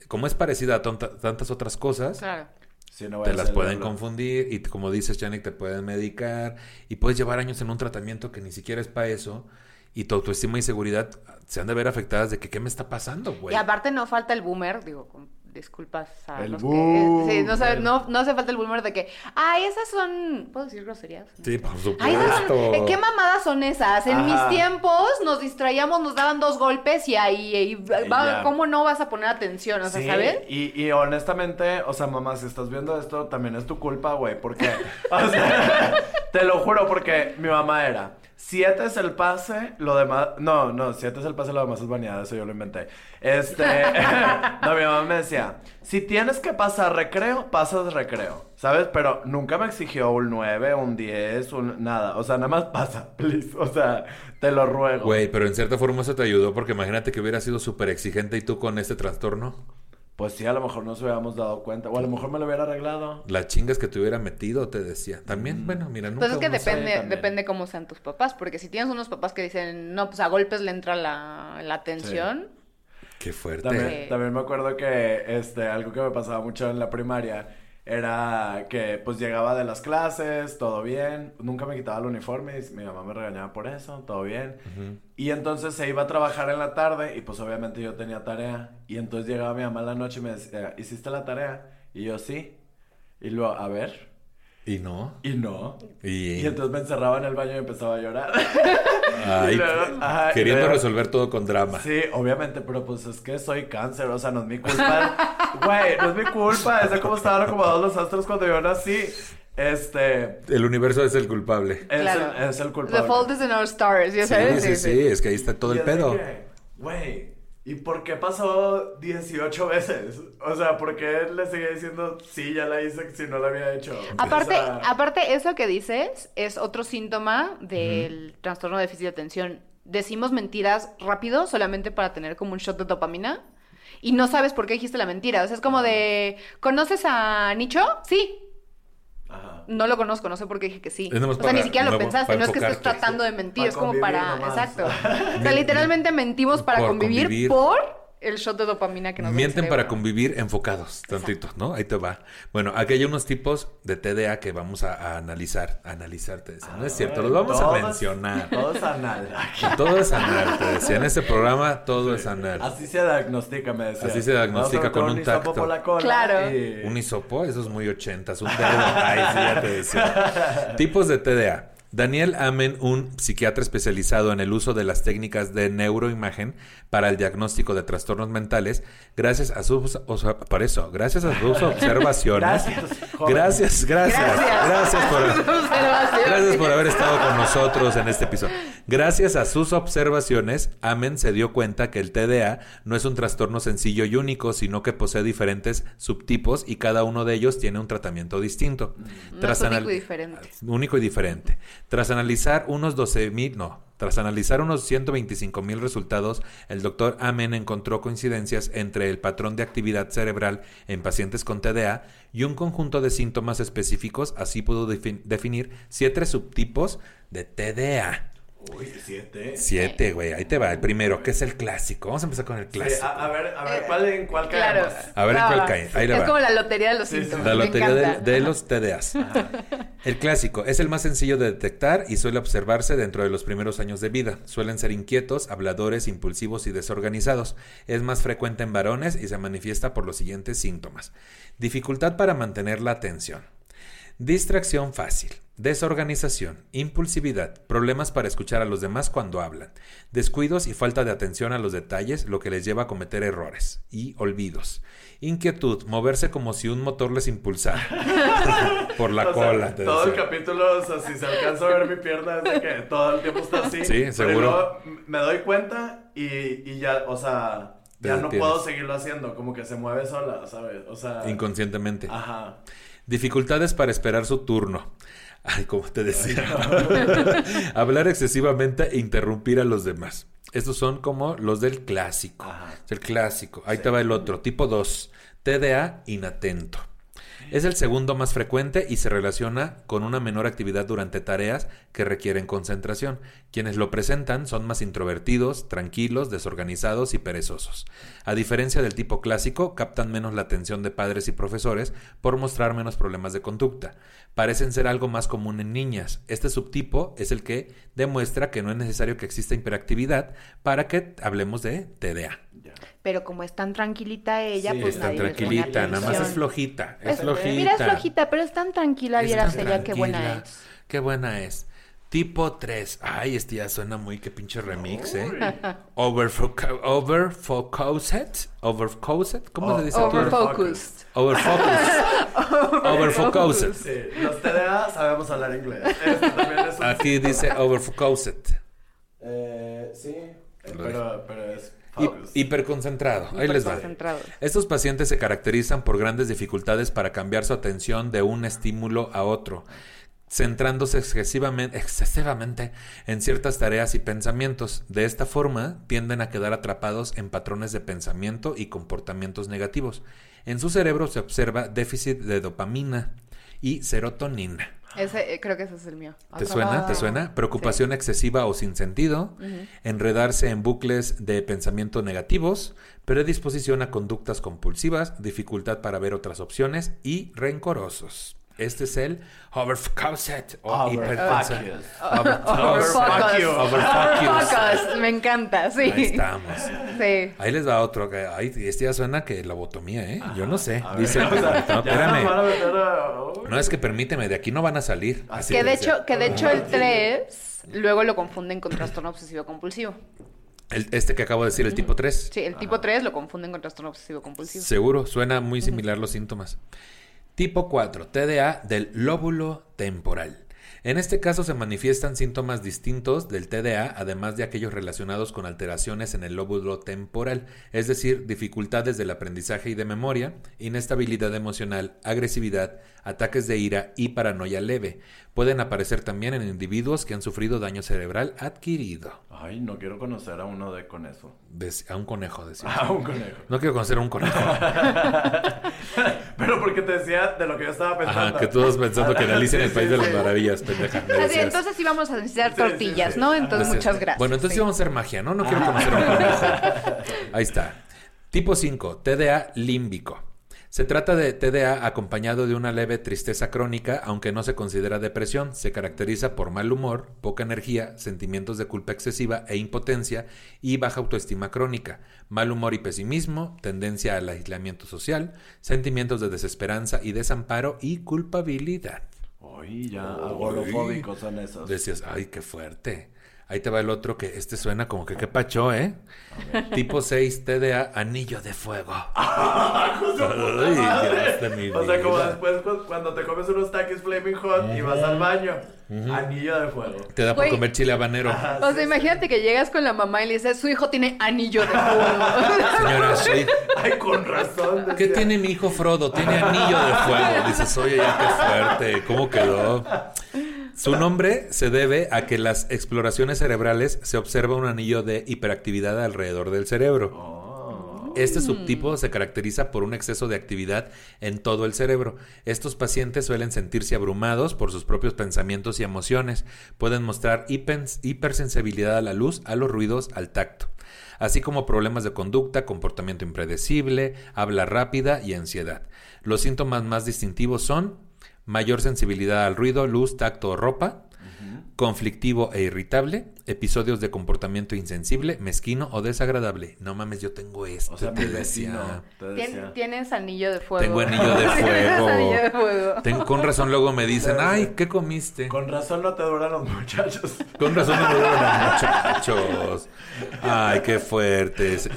como es parecida a tonta- tantas otras cosas, Claro. Sí, no te las pueden confundir y como dices, Janik, te pueden medicar y puedes llevar años en un tratamiento que ni siquiera es para eso y tu autoestima y seguridad se han de ver afectadas de que qué me está pasando, güey. Y aparte no falta el boomer, digo, con disculpas a El los boom. que... Sí, no, sabe- no, no hace falta el boomer de que, ah, esas son... ¿Puedo decir groserías? Sí, por Ay, esas son- supuesto. eh, ¿Qué mamadas son esas? En Ajá. mis tiempos nos distraíamos, nos daban dos golpes y ahí, va-. ¿cómo no vas a poner atención? O sea, Sí, ¿sabes? Y, y honestamente, o sea, mamá, si estás viendo esto, también es tu culpa, güey, porque, o sea, te lo juro, porque mi mamá era, siete es el pase, lo demás... No, no, siete es el pase, lo demás es baneada, eso yo lo inventé. Este... no, mi mamá me decía, si tienes que pasar recreo, pasas recreo, ¿sabes? Pero nunca me exigió un 9, un 10, un... nada. O sea, nada más pasa, please. O sea, te lo ruego. Güey, pero en cierta forma eso te ayudó porque imagínate que hubiera sido súper exigente y tú con este trastorno. Pues sí, a lo mejor no nos hubiéramos dado cuenta. O a lo mejor me lo hubiera arreglado. Las chingas que te hubiera metido, te decía. También, bueno, mira, nunca Pues es que sabe. depende, depende cómo sean tus papás, porque si tienes unos papás que dicen, no, pues a golpes le entra la, la atención, Qué fuerte. También, Sí. también me acuerdo que este, algo que me pasaba mucho en la primaria era que pues llegaba de las clases, todo bien, nunca me quitaba el uniforme y mi mamá me regañaba por eso, todo bien. Y entonces se iba a trabajar en la tarde y pues obviamente yo tenía tarea. Y entonces llegaba mi mamá en la noche y me decía, ¿hiciste la tarea? Y yo sí. Y luego, a ver. Y no. Y no. Y, Y entonces me encerraba en el baño y empezaba a llorar. Ay, luego, ajá, queriendo luego- resolver todo con drama. Sí, obviamente, pero pues es que soy cáncer, o sea, no es mi culpa. Güey, no es mi culpa, es de cómo estaban acomodados los astros cuando yo nací. Este, El universo es el culpable. es, Claro. el, es el culpable. the fault is in our stars, ¿ya Sí, sabes? sí, sí, es que ahí está todo Y el pedo. Güey, ¿y por qué pasó 18 veces? O sea, ¿por qué le seguía diciendo sí, ya la hice si no la había hecho? Aparte, O sea, aparte, eso que dices es otro síntoma del trastorno de déficit de atención. Decimos mentiras rápido solamente para tener como un shot de dopamina y no sabes por qué dijiste la mentira. O sea, es como de, ¿conoces a Nicho? Sí. Ajá. No lo conozco, no sé por qué dije que sí. O sea, ni siquiera lo nuevo- pensaste, no es que estés tratando de mentir, es como para... nomás. Exacto. O sea, literalmente mentimos para Por convivir, convivir. por el shot de dopamina que nos Mienten para convivir enfocados, tantito, ¿no? Ahí te va. Bueno, aquí hay unos tipos de TDA que vamos a, a analizar. A analizar, te decía. No es cierto, los vamos a mencionar. Todo es anal. aquí. Todo es anal, te decía. En este programa todo es anal. Así se diagnostica, me decía. Así se diagnostica con meter un hisopo tacto. por la cola Claro. y- Un hisopo, eso es muy ochentas. Un dedo. Ay, sí, ya te decía. Tipos de TDA. Daniel Amen, un psiquiatra especializado en el uso de las técnicas de neuroimagen para el diagnóstico de trastornos mentales, gracias a sus, o sea, por eso, gracias a sus observaciones. Gracias, gracias, gracias, Gracias. gracias por. Gracias por haber estado con nosotros en este episodio. Gracias a sus observaciones, Amen se dio cuenta que el TDA no es un trastorno sencillo y único, sino que posee diferentes subtipos y cada uno de ellos tiene un tratamiento distinto. No es único y diferente. Único y diferente. Tras analizar unos 12 mil, no, tras analizar unos 125 mil resultados, el doctor Amen encontró coincidencias entre el patrón de actividad cerebral en pacientes con TDA y un conjunto de síntomas específicos, así pudo defi- definir siete subtipos de TDA. Uy, siete. Siete, güey, ahí te va. El primero, que es el clásico. Vamos a empezar con el Sí, clásico. a, a ver, a ver, Eh, ¿cuál, ¿en cuál Claro. caemos? A ver en cuál cae. Ahí le es va. como la lotería de los Sí, sí. síntomas. La me lotería de, los TDAs. El clásico es el más sencillo de detectar y suele observarse dentro de los primeros años de vida. Suelen ser inquietos, habladores, impulsivos y desorganizados. Es más frecuente en varones y se manifiesta por los siguientes síntomas. Dificultad para mantener la atención. Distracción fácil, desorganización, impulsividad, problemas para escuchar a los demás cuando hablan, descuidos y falta de atención a los detalles, lo que les lleva a cometer errores y olvidos. Inquietud, moverse como si un motor les impulsara por la O sea, cola. te todo el capítulo, o sea, si se alcanza a ver mi pierna, es de que todo el tiempo está así. Sí, seguro. me doy cuenta y, y ya, o sea, ya no puedo seguirlo haciendo, como que se mueve sola, ¿sabes? O sea, Inconscientemente. ajá. Dificultades para esperar su turno. Ay, como te decía. Hablar excesivamente e interrumpir a los demás. Estos son como los del clásico. Ajá. El clásico. Ahí te va el otro. Tipo 2. TDA inatento. Es el segundo más frecuente y se relaciona con una menor actividad durante tareas que requieren concentración. Quienes lo presentan son más introvertidos, tranquilos, desorganizados y perezosos. A diferencia del tipo clásico, captan menos la atención de padres y profesores por mostrar menos problemas de conducta. Parecen ser algo más común en niñas. Este subtipo es el que demuestra que no es necesario que exista hiperactividad para que hablemos de TDA. Pero como es tan tranquilita ella, Sí, pues Está nadie les pone tranquilita, nada más es atención. flojita. Es, Es- flojita. Mira, es flojita, pero es tan tranquila, Es vieras tan ella qué buena es. Qué buena es. Tipo 3. Ay, este ya suena muy que pinche remix, ¿eh? Overfocused. Overfocused. ¿Cómo Oh, se dice? Overfocused. Overfocused. Overfocused. Sí, los TDA sabemos hablar inglés. Este también es un Aquí dice overfocused. Eh, sí, pero hiperconcentrado. Ahí les va. Estos pacientes se caracterizan por grandes dificultades para cambiar su atención de un estímulo a otro, centrándose excesivamente, excesivamente en ciertas tareas y pensamientos. De esta forma, tienden a quedar atrapados en patrones de pensamiento y comportamientos negativos. En su cerebro se observa déficit de dopamina y serotonina. Ese, eh, creo que ese es el mío. ¿Te suena? ¿Te suena? Preocupación excesiva o sin sentido, enredarse en bucles de pensamiento negativos, predisposición a conductas compulsivas, dificultad para ver otras opciones y rencorosos. Este es el overfocused o. Overfocus. Overfocus. Me encanta, sí. Ahí estamos. Sí. Ahí les va otro. que- Ay, este ya suena que lobotomía, ¿eh? Yo no sé. A ver, Dice, o sea, no, espérame. a- Uy. No, es que permíteme, de aquí no van a salir. Así Que de decía. hecho, que de hecho el 3 luego lo confunden con trastorno obsesivo compulsivo. El- este que acabo de decir, el tipo 3. Sí, el tipo 3 lo confunden con trastorno obsesivo compulsivo. Seguro, suena muy similar los síntomas. Tipo 4, TDA del lóbulo temporal. En este caso se manifiestan síntomas distintos del TDA, además de aquellos relacionados con alteraciones en el lóbulo temporal, es decir, dificultades del aprendizaje y de memoria, inestabilidad emocional, agresividad, ataques de ira y paranoia leve. Pueden aparecer también en individuos que han sufrido daño cerebral adquirido. Ay, no quiero conocer a uno de con eso. A un conejo, decimos. A un conejo. No quiero conocer a un conejo. Pero porque te decía de lo que yo estaba pensando. Ajá, que todos pensando que en Alicia en el Sí, País sí, de las. Maravillas, pendeja. Así, entonces sí vamos a necesitar Sí, sí, tortillas, sí. ¿no? Entonces muchas gracias. Bueno, entonces Sí. vamos a hacer magia, ¿no? No quiero conocer a un conejo. Ahí está. Tipo 5, TDA límbico. Se trata de TDA acompañado de una leve tristeza crónica, aunque no se considera depresión. Se caracteriza por mal humor, poca energía, sentimientos de culpa excesiva e impotencia y baja autoestima crónica, mal humor y pesimismo, tendencia al aislamiento social, sentimientos de desesperanza y desamparo y culpabilidad. Ay, ya, agorofóbicos son esos. Decías, ay, qué fuerte. Ahí te va el otro que este suena como que qué pacho, ¿eh? Tipo 6 TDA, anillo de fuego. ay, Dios de mi O sea, como después cu- cuando te comes unos taquis Flaming Hot y vas al baño. Anillo de fuego. Te da por Güey. comer chile habanero. O sea, imagínate que llegas con la mamá y le dices, su hijo tiene anillo de fuego. Señora, soy... Ay, con razón. ¿Qué decía. tiene mi hijo Frodo? Tiene anillo de fuego. Dices, oye, ya qué fuerte. ¿Cómo quedó? Su nombre se debe a que las exploraciones cerebrales se observa un anillo de hiperactividad alrededor del cerebro. Oh. Este subtipo se caracteriza por un exceso de actividad en todo el cerebro. Estos pacientes suelen sentirse abrumados por sus propios pensamientos y emociones. Pueden mostrar hipersensibilidad a la luz, a los ruidos, al tacto, así como problemas de conducta, comportamiento impredecible, habla rápida y ansiedad. Los síntomas más distintivos son mayor sensibilidad al ruido, luz, tacto o ropa, conflictivo e irritable, episodios de comportamiento insensible, mezquino o desagradable. No mames, yo tengo esto, O sea, te mi decía. Te. Tienes anillo de fuego. Tengo anillo de Tienes fuego. anillo de fuego. Ten- con razón luego me dicen, ay, ¿qué comiste? Con, Con razón no te duran los muchachos. razón me duran los muchachos. Ay, qué fuertes.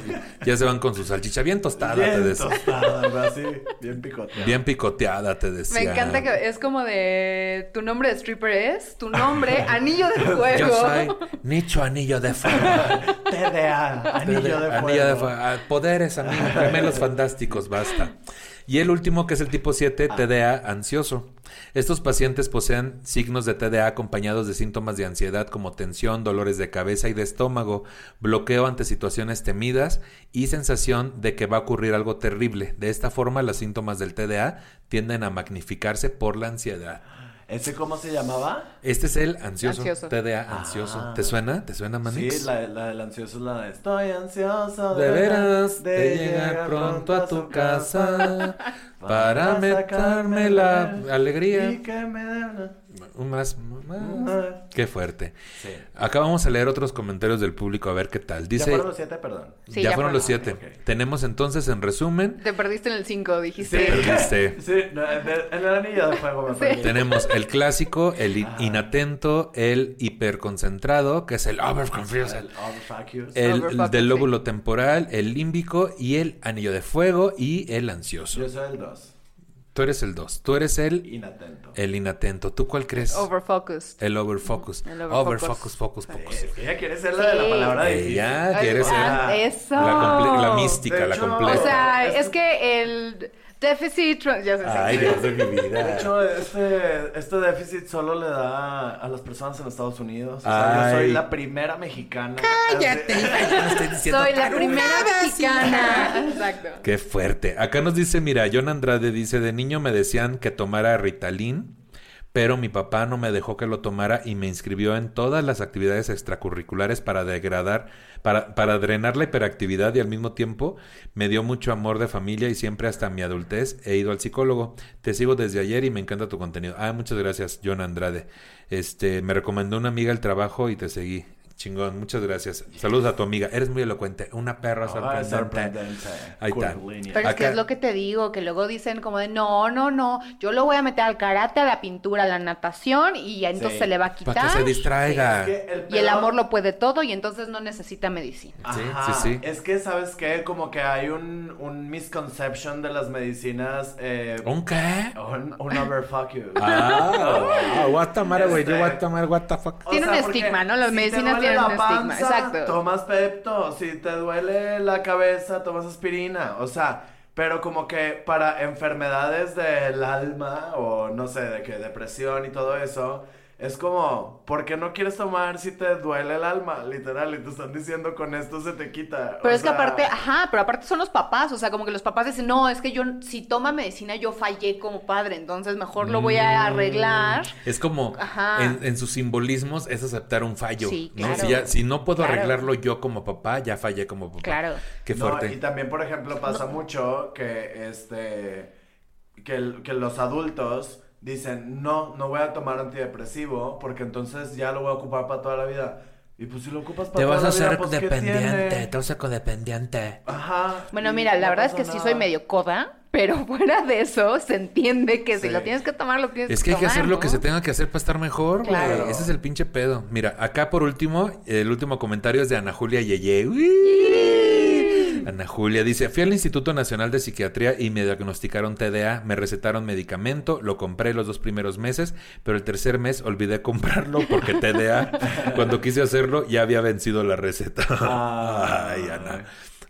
Ya se van con su salchicha bien tostada, te bien decía. tostada, así, bien picoteada. Bien picoteada, te decía. Me encanta que es como de tu nombre de stripper es tu nombre anillo de fuego. Yo soy Nicho Anillo de Fuego. TDA, anillo de fuego. Anillo de fuego. Ah, Poderes, amigos. Gemelos fantásticos, basta. Y el último, que es el tipo 7, TDA ansioso. Estos pacientes poseen signos de TDA acompañados de síntomas de ansiedad como tensión, dolores de cabeza y de estómago, bloqueo ante situaciones temidas y sensación de que va a ocurrir algo terrible. De esta forma, los síntomas del TDA tienden a magnificarse por la ansiedad. ¿Ese cómo se llamaba? Este es el ansioso, Ansioso. TDA ansioso. Ah. ¿Te suena? ¿Te suena, Manix? Sí, la, la del ansioso es la de Estoy ansioso De veras de llegar pronto a tu casa para meterme la alegría. Y que me dé una- Un Más, más. Qué fuerte. Sí. Acá vamos a leer otros comentarios del público a ver qué tal. ¿Ya Dice, fueron los siete? Perdón. Sí, ya ya fueron los siete. Tenemos entonces en resumen, Te perdiste en el 5, Sí, dijiste. Perdiste. sí no, en, el, en el anillo de fuego me Sí. tenemos el clásico, el in- inatento, el hiperconcentrado, que es el overconfused, El el del sí. lóbulo temporal, el límbico y el anillo de fuego y el ansioso. Yo soy el dos. Tú eres el 2. Tú eres el, Inatento. el inatento. ¿Tú cuál crees? Overfocused. El overfocus. El overfocus. Overfocus, focus, focus. Es que ella quiere ser la de la palabra difícil. Ella quiere ser Ah, la, eso. comple- la mística, De la completa. O sea, es que el déficit... Ya sé, Ay. Dios de mi De vida. hecho, este, este déficit solo le da a las personas en Estados Unidos. O sea, Ay. yo soy la primera mexicana. Cállate. no estoy diciendo Soy la primera mexicana. Exacto. Qué fuerte. Acá nos dice, mira, John Andrade dice, de niño me decían que tomara Ritalin, pero mi papá no me dejó que lo tomara y me inscribió en todas las actividades extracurriculares para degradar, para, para drenar la hiperactividad y al mismo tiempo me dio mucho amor de familia y siempre hasta mi adultez he ido al psicólogo. Te sigo desde ayer y me encanta tu contenido. Ah, muchas gracias, John Andrade. Este, me recomendó una amiga el trabajo y te seguí. Chingón, muchas gracias. Saludos a tu amiga. Eres muy elocuente. Una perra Ah, sorprendente. sorprendente. Ahí está. Pero es que es lo que te digo, que luego dicen como de, no, no, no, yo lo voy a meter al karate, a la pintura, a la natación y ya entonces Sí. se le va a quitar. Para que se distraiga. Es que el Y el amor lo puede todo y entonces no necesita medicina. Sí, Ajá, sí, sí. Es que, ¿sabes qué? Como que hay un, un misconception de las medicinas. Eh, ¿Un qué? un, un overfuck you. Ah, what the matter, güey. Yo Este- what the matter, what the fuck. O Tiene un estigma, ¿no? Las si medicinas tienen la un estigma, panza, exacto. Tomas Pepto. Si te duele la cabeza, tomas aspirina. O sea, pero como que para enfermedades del alma o no sé, de que depresión y todo eso, es como, ¿por qué no quieres tomar si te duele el alma? Literal, y te están diciendo con esto se te quita. Pero O es que aparte, ajá, pero aparte son los papás, o sea, como que los papás dicen, no, es que yo, si toma medicina, yo fallé como padre, entonces mejor lo voy Mm. a arreglar. Es como, Ajá. en, en sus simbolismos, es aceptar un fallo. Sí, ¿no? claro. Si, ya- si no puedo Claro. arreglarlo yo como papá, ya fallé como papá. Claro. Qué No, fuerte. y también, por ejemplo, pasa mucho que este que, que los adultos dicen, no, no voy a tomar antidepresivo porque entonces ya lo voy a ocupar para toda la vida. Y pues si lo ocupas para Te toda vas a la vida, hacer pues, ¿qué dependiente, te vas a codependiente. Ajá. Bueno, mira, la no verdad es que sí soy medio coda, pero fuera de eso se entiende que si lo tienes que tomar, lo tienes Es que hay que tomar, hacer lo que se tenga que hacer para estar mejor, güey. Claro. Ese es el pinche pedo. Mira, acá por último, el último comentario es de Ana Julia Yeye. Uy. Ana Julia dice, fui al Instituto Nacional de Psiquiatría y me diagnosticaron TDA, me recetaron medicamento, lo compré los dos primeros meses, pero el tercer mes olvidé comprarlo porque TDA, cuando quise hacerlo, ya había vencido la receta. Ah. Ay, Ana.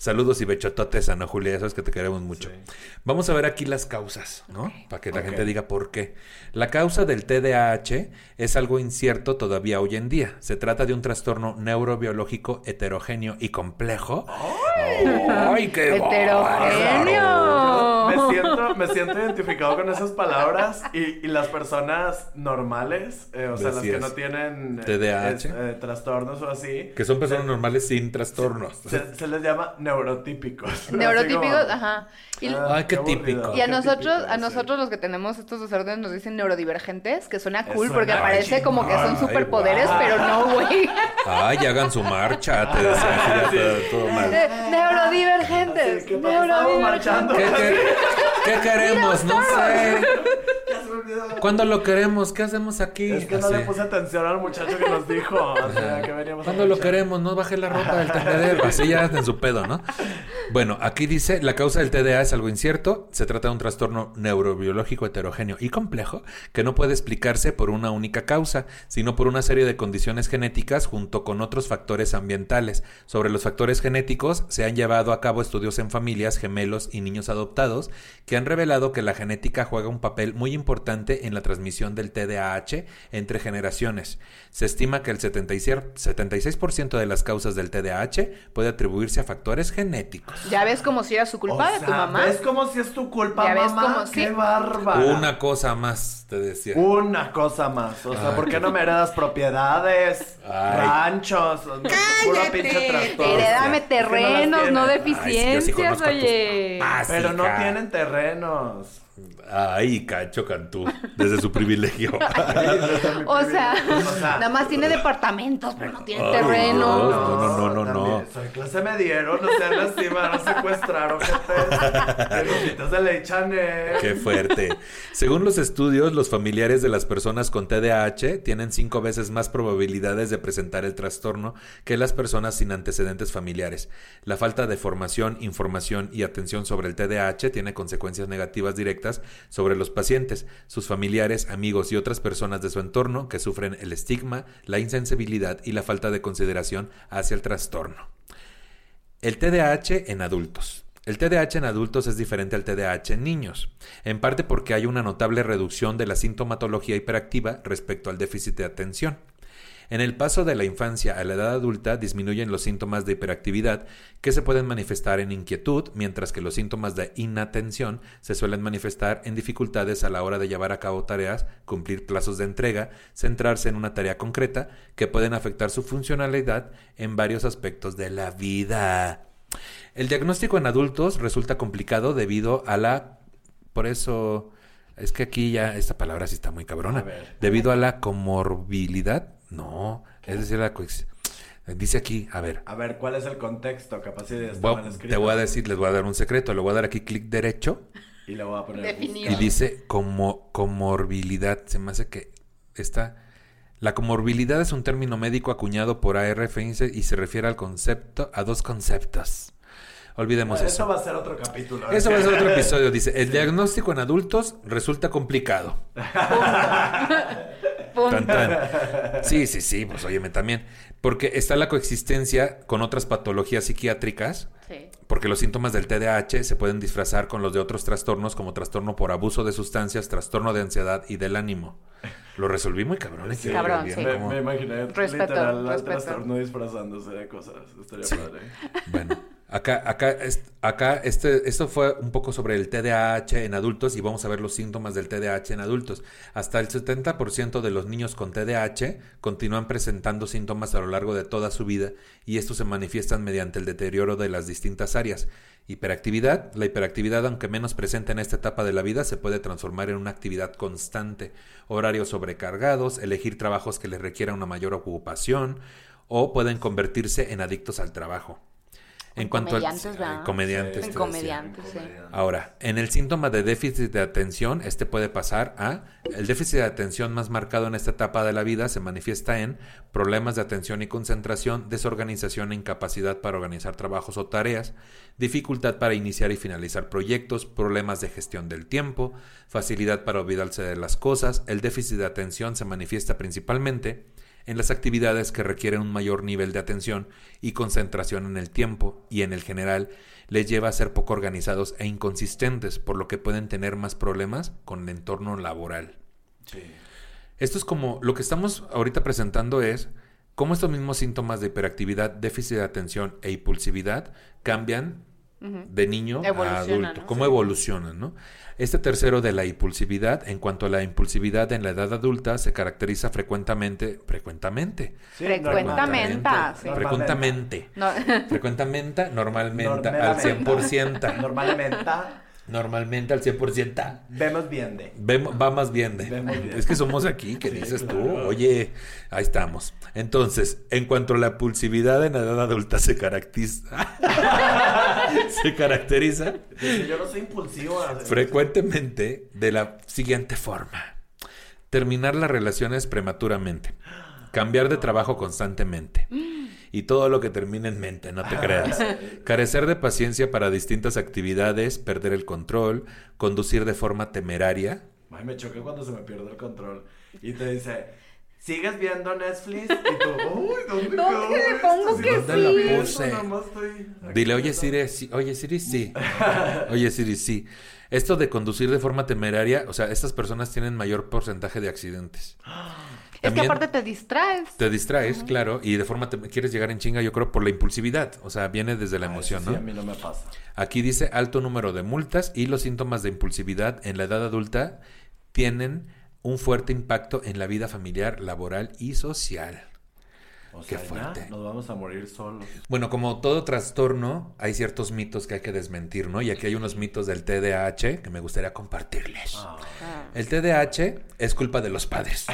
Saludos y bechototes, Ana Julia, ya sabes que te queremos mucho. Sí. Vamos a ver aquí las causas, ¿no? Para que la gente diga por qué. La causa del TDAH es algo incierto todavía hoy en día. Se trata de un trastorno neurobiológico heterogéneo y complejo. ¡Ay, qué ¡Heterogéneo! Me siento, me siento identificado con esas palabras y, y las personas normales, eh, o sea, las que no tienen eh, TDAH. es- eh, trastornos o así, Que son personas normales sin trastornos. se, se les llama neurotípicos. Neurotípicos, como, ajá. Y, ah, Ay, qué aburrido, típico. y a qué nosotros, típico, a sí. nosotros los que tenemos estos desórdenes nos dicen neurodivergentes, que suena cool Suena porque parece como que son Ay, superpoderes, pero no, güey. Ay, hagan su marcha, te decía. Sí. todo- todo mal. Neurodivergentes. Sí, ¿qué? Estamos marchando. ¿Qué, qué- qué queremos? No sé. Olvidó. ¿Cuándo lo queremos? ¿Qué hacemos aquí? Es que no le puse atención al muchacho que nos dijo. O sea, que veníamos ¿Cuándo lo queremos? No baje la ropa del tendedero. Así ya en su pedo, ¿no? Bueno, aquí dice, la causa del TDA es algo incierto. Se trata de un trastorno neurobiológico heterogéneo y complejo que no puede explicarse por una única causa, sino por una serie de condiciones genéticas junto con otros factores ambientales. Sobre los factores genéticos se han llevado a cabo estudios en familias, gemelos y niños adoptados que han revelado que la genética juega un papel muy importante en la transmisión del TDAH entre generaciones. Se estima que el 76%, 76% de las causas del TDAH puede atribuirse a factores genéticos. Ya ves como si era su culpa O de sea, tu mamá. ¿Ves como si es tu culpa, Ya ves mamá? como ¡Qué sí. bárbara! Una cosa más, te decía. Una cosa más. O sea, Ay, ¿por qué no me heredas propiedades, Ay. ranchos? Puro pinche trastorno. Heredame no terrenos, no. Ay, sí, sí deficiencias, oye. papás, Pero no tienen terrenos. Ay, Cacho Cantú, desde su privilegio. O sea, nada más tiene departamentos, pero no tiene terreno. No, no, no, no, no. Soy clase mediero, no sean lastima, no secuestraron, gente. De ley Chanel. Qué fuerte. Según los estudios, los familiares de las personas con TDAH tienen cinco veces más probabilidades de presentar el trastorno que las personas sin antecedentes familiares. La falta de formación, información y atención sobre el TDAH tiene consecuencias negativas directas sobre los pacientes, sus familiares, amigos y otras personas de su entorno que sufren el estigma, la insensibilidad y la falta de consideración hacia el trastorno. El TDAH en adultos. El TDAH en adultos es diferente al TDAH en niños, en parte porque hay una notable reducción de la sintomatología hiperactiva respecto al déficit de atención. En el paso de la infancia a la edad adulta disminuyen los síntomas de hiperactividad que se pueden manifestar en inquietud, mientras que los síntomas de inatención se suelen manifestar en dificultades a la hora de llevar a cabo tareas, cumplir plazos de entrega, centrarse en una tarea concreta, que pueden afectar su funcionalidad en varios aspectos de la vida. El diagnóstico en adultos resulta complicado debido a la... Por eso... Es que aquí ya esta palabra sí está muy cabrona. Debido a la comorbilidad. No, es decir, la Dice aquí, a ver. A ver, ¿cuál es el contexto? Capaz de Te voy a decir, les voy a dar un secreto. Le voy a dar aquí clic derecho. Y le voy a poner. Y dice como comorbilidad. Se me hace que está. La comorbilidad es un término médico acuñado por ARF y se refiere al concepto, a dos conceptos. Olvidemos eso. Eso va a ser otro capítulo. Eso va a ser otro episodio. Dice, el diagnóstico en adultos resulta complicado. Sí, sí, sí, pues óyeme también. Porque está la coexistencia con otras patologías psiquiátricas. Sí. Porque los síntomas del TDAH se pueden disfrazar con los de otros trastornos como trastorno por abuso de sustancias, trastorno de ansiedad y del ánimo. Lo resolví muy cabrón. ¿eh? Sí, cabrón, sí. Me, me, imaginé respeto, literal respeto. trastorno disfrazándose de cosas. Estaría padre. Bueno. Acá, acá, acá este, esto fue un poco sobre el TDAH en adultos y vamos a ver los síntomas del TDAH en adultos. Hasta el 70% de los niños con TDAH continúan presentando síntomas a lo largo de toda su vida y estos se manifiestan mediante el deterioro de las distintas áreas. Hiperactividad. La hiperactividad, aunque menos presente en esta etapa de la vida, se puede transformar en una actividad constante. Horarios sobrecargados, elegir trabajos que les requieran una mayor ocupación o pueden convertirse en adictos al trabajo. En cuanto comediantes, a comediantes, comediantes, sí. Ahora, en el síntoma de déficit de atención, este puede pasar a el déficit de atención más marcado en esta etapa de la vida se manifiesta en problemas de atención y concentración, desorganización e incapacidad para organizar trabajos o tareas, dificultad para iniciar y finalizar proyectos, problemas de gestión del tiempo, facilidad para olvidarse de las cosas. El déficit de atención se manifiesta principalmente en las actividades que requieren un mayor nivel de atención y concentración en el tiempo y en el general les lleva a ser poco organizados e inconsistentes, por lo que pueden tener más problemas con el entorno laboral. Esto es como lo que estamos ahorita presentando es cómo estos mismos síntomas de hiperactividad, déficit de atención e impulsividad cambian de niño a adulto, cómo evolucionan, ¿no? Este tercero de la impulsividad, en cuanto a la impulsividad en la edad adulta, se caracteriza frecuentemente, frecuentemente. frecuentemente. Frecuentemente. Frecuentemente, normalmente, al 100%. Normalmente. Normalmente al 100%. Vemos bien de. va más bien de. Es que somos aquí, ¿qué dices tú? Oye, ahí estamos. Entonces, en cuanto a la pulsividad en la edad adulta se caracteriza. se caracteriza. Yo no soy impulsivo. Frecuentemente de la siguiente forma: terminar las relaciones prematuramente, cambiar de trabajo constantemente y todo lo que termine en mente, no te creas. Carecer de paciencia para distintas actividades, perder el control, conducir de forma temeraria. Ay, me choqué cuando se me pierde el control. Y te dice, ¿sigues viendo Netflix? Y tú, uy, ¿dónde, ¿Dónde le pongo que ¿Dónde la puse? Dile, oye Siri, sí. Oye Siri, sí. Oye Siri, sí. Esto de conducir de forma temeraria, o sea, estas personas tienen mayor porcentaje de accidentes. es que aparte te distraes. Te distraes, claro, y de forma te quieres llegar en chinga, yo creo, por la impulsividad. O sea, viene desde la emoción, ¿no? Sí, a mí no me pasa. Aquí dice alto número de multas y los síntomas de impulsividad en la edad adulta tienen un fuerte impacto en la vida familiar, laboral y social. O Qué fuerte. nos vamos a morir solos. Bueno, como todo trastorno, hay ciertos mitos que hay que desmentir, ¿no? Y aquí hay unos mitos del TDAH que me gustaría compartirles. Ah. El TDAH es culpa de los padres.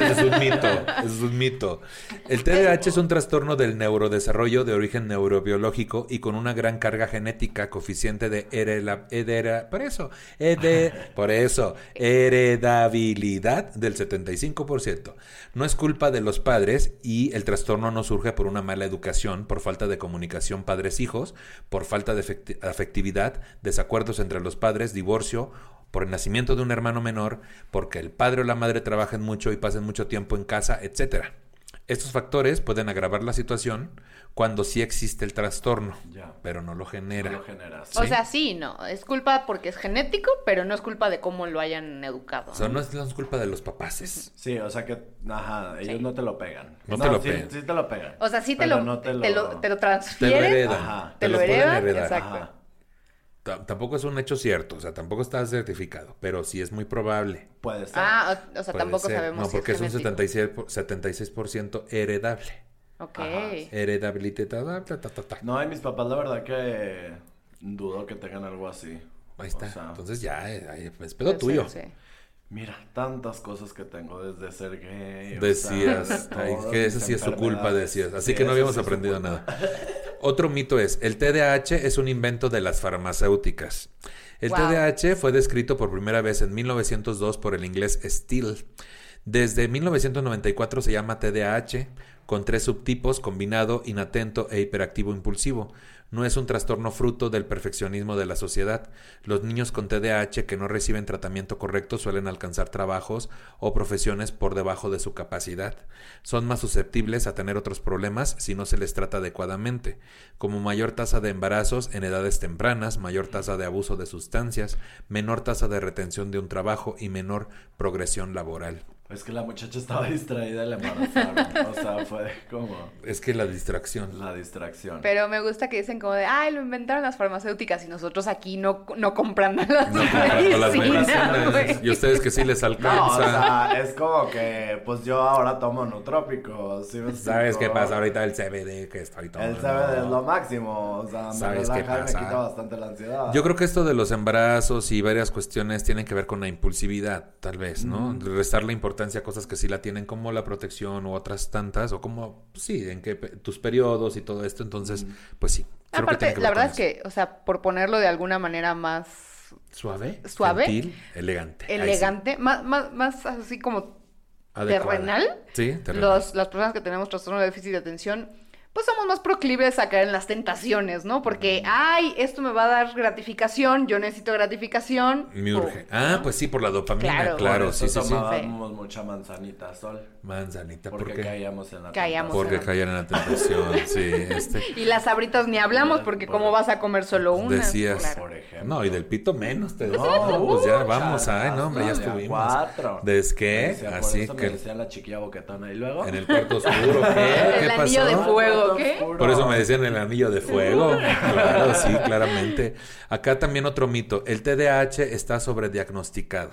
es un mito, es un mito. El TDAH es un trastorno del neurodesarrollo de origen neurobiológico y con una gran carga genética, coeficiente de heredera, por eso, por eso, heredabilidad del 75%. No es culpa de los padres y el trastorno no surge por una mala educación, por falta de comunicación padres-hijos, por falta de afectividad, desacuerdos entre los padres, divorcio por el nacimiento de un hermano menor, porque el padre o la madre trabajen mucho y pasen mucho tiempo en casa, etcétera. Estos factores pueden agravar la situación cuando sí existe el trastorno, Ya. pero no lo genera. No lo. O sea, sí, no. Es culpa porque es genético, pero no es culpa de cómo lo hayan educado. O sea, ¿no? es, no es culpa de los papaces. Sí, o sea que, ajá, ellos Sí. no te lo pegan. No te lo sí, pegan. Sí te lo pegan. O sea, sí te lo, no te, lo... te lo Te lo transfieren. heredan. Ajá. Te, lo heredan. heredar. Exacto. Ajá. Ta- Tampoco es un hecho cierto, o sea, tampoco está certificado, pero sí es muy probable. Puede ser. Ah, o, o sea, Puede tampoco ser. sabemos No, si porque es, un genético. 76%, por- 76% heredable. Ok. Heredabilidad. ta, ta, ta, ta. No, y mis papás la verdad que dudo que tengan algo así. Ahí está. O sea, Entonces ya, eh, ahí, es Puede pedo tuyo. ser, sí. Mira, tantas cosas que tengo desde ser gay. o Decías, sea, ay, todas que esa sí es su culpa, decías. Así Sí, que no habíamos sí aprendido nada. Otro mito es, el TDAH es un invento de las farmacéuticas. El Wow. TDAH fue descrito por primera vez en 1902 por el inglés Steele. Desde 1994 se llama TDAH, con tres subtipos, combinado, inatento e hiperactivo impulsivo. No es un trastorno fruto del perfeccionismo de la sociedad. Los niños con TDAH que no reciben tratamiento correcto suelen alcanzar trabajos o profesiones por debajo de su capacidad. Son más susceptibles a tener otros problemas si no se les trata adecuadamente, como mayor tasa de embarazos en edades tempranas, mayor tasa de abuso de sustancias, menor tasa de retención de un trabajo y menor progresión laboral. Es que la muchacha estaba distraída y la embarazaron. o sea, fue como Es que la distracción. la distracción. Pero me gusta que dicen como de, ay, lo inventaron las farmacéuticas y nosotros aquí no, no comprando las No comprando las medicinas, medicinas. güey. Y ustedes que sí les No, o alcanza. sea, es como que, pues yo ahora tomo nutrópicos. ¿sí me ¿Sabes qué pasa ahorita el CBD que estoy tomando? El CBD es lo máximo. O sea, me ¿Sabes qué relaja y me pasa? quita bastante la ansiedad. Yo creo que esto de los embarazos y varias cuestiones tienen que ver con la impulsividad, tal vez, ¿no? Restarle importancia a cosas que sí la tienen, como la protección u otras tantas, o como, sí, en que tus periodos y todo esto. Entonces, pues sí. creo Aparte, que la verdad es que, o sea, por ponerlo de alguna manera más. Suave. Suave. gentil, elegante. Sí. elegante, más, más, más así como Adecuada. terrenal, Sí, terrenal. los, las personas que tenemos trastorno de déficit de atención, pues somos más proclives a caer en las tentaciones, ¿no? Porque, ay, esto me va a dar gratificación, yo necesito gratificación. Me urge. Ah, pues sí, por la dopamina, Claro. claro, sí, sí, sí. tomábamos mucha manzanita sol. Manzanita, ¿por Porque caíamos en la Caíamos tentación. Porque caían en la tentación, sí, este. Y las sabritas ni hablamos porque Por- cómo vas a comer solo una. Decías. Claro. Por ejemplo. No, y del pito menos te No, pues ya vamos, ay, no, hombre, ya estuvimos. cuatro. ¿Des qué? Decía, por Así eso me que decían la chiquilla boquetona. Y luego... en el cuarto oscuro, ¿qué? El ¿Qué anillo de pasó? Fuego, ¿qué? Oscuro. Por eso me decían el anillo de fuego. Claro, sí, claramente. Acá también otro mito. El TDAH está sobrediagnosticado.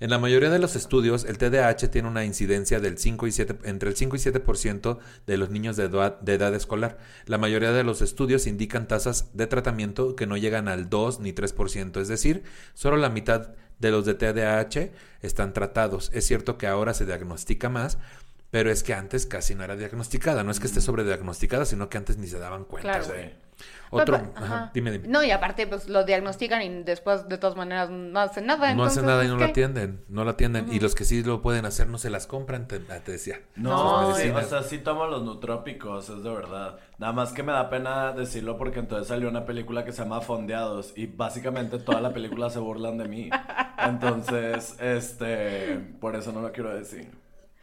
En la mayoría de los estudios, el TDAH tiene una incidencia del 5 y 7, entre el 5 y 7% de los niños de edad, de edad escolar. La mayoría de los estudios indican tasas de tratamiento que no llegan al 2 ni 3%. Es decir, solo la mitad de los de TDAH están tratados. Es cierto que ahora se diagnostica más, pero es que antes casi no era diagnosticada. No es que esté sobrediagnosticada, sino que antes ni se daban cuenta. Claro. Sí. Otro, Papá, ajá, ajá. dime, dime. No, y aparte, pues lo diagnostican y después, de todas maneras, no hacen nada. No hacen nada y no ¿qué? lo atienden, no lo atienden. Y los que sí lo pueden hacer no se las compran, te, te decía. No, Sus sí, o sea, sí tomo los nutrópicos, es de verdad. Nada más que me da pena decirlo porque entonces salió una película que se llama Fondeados y básicamente toda la película se burlan de mí. Entonces, este, por eso no lo quiero decir.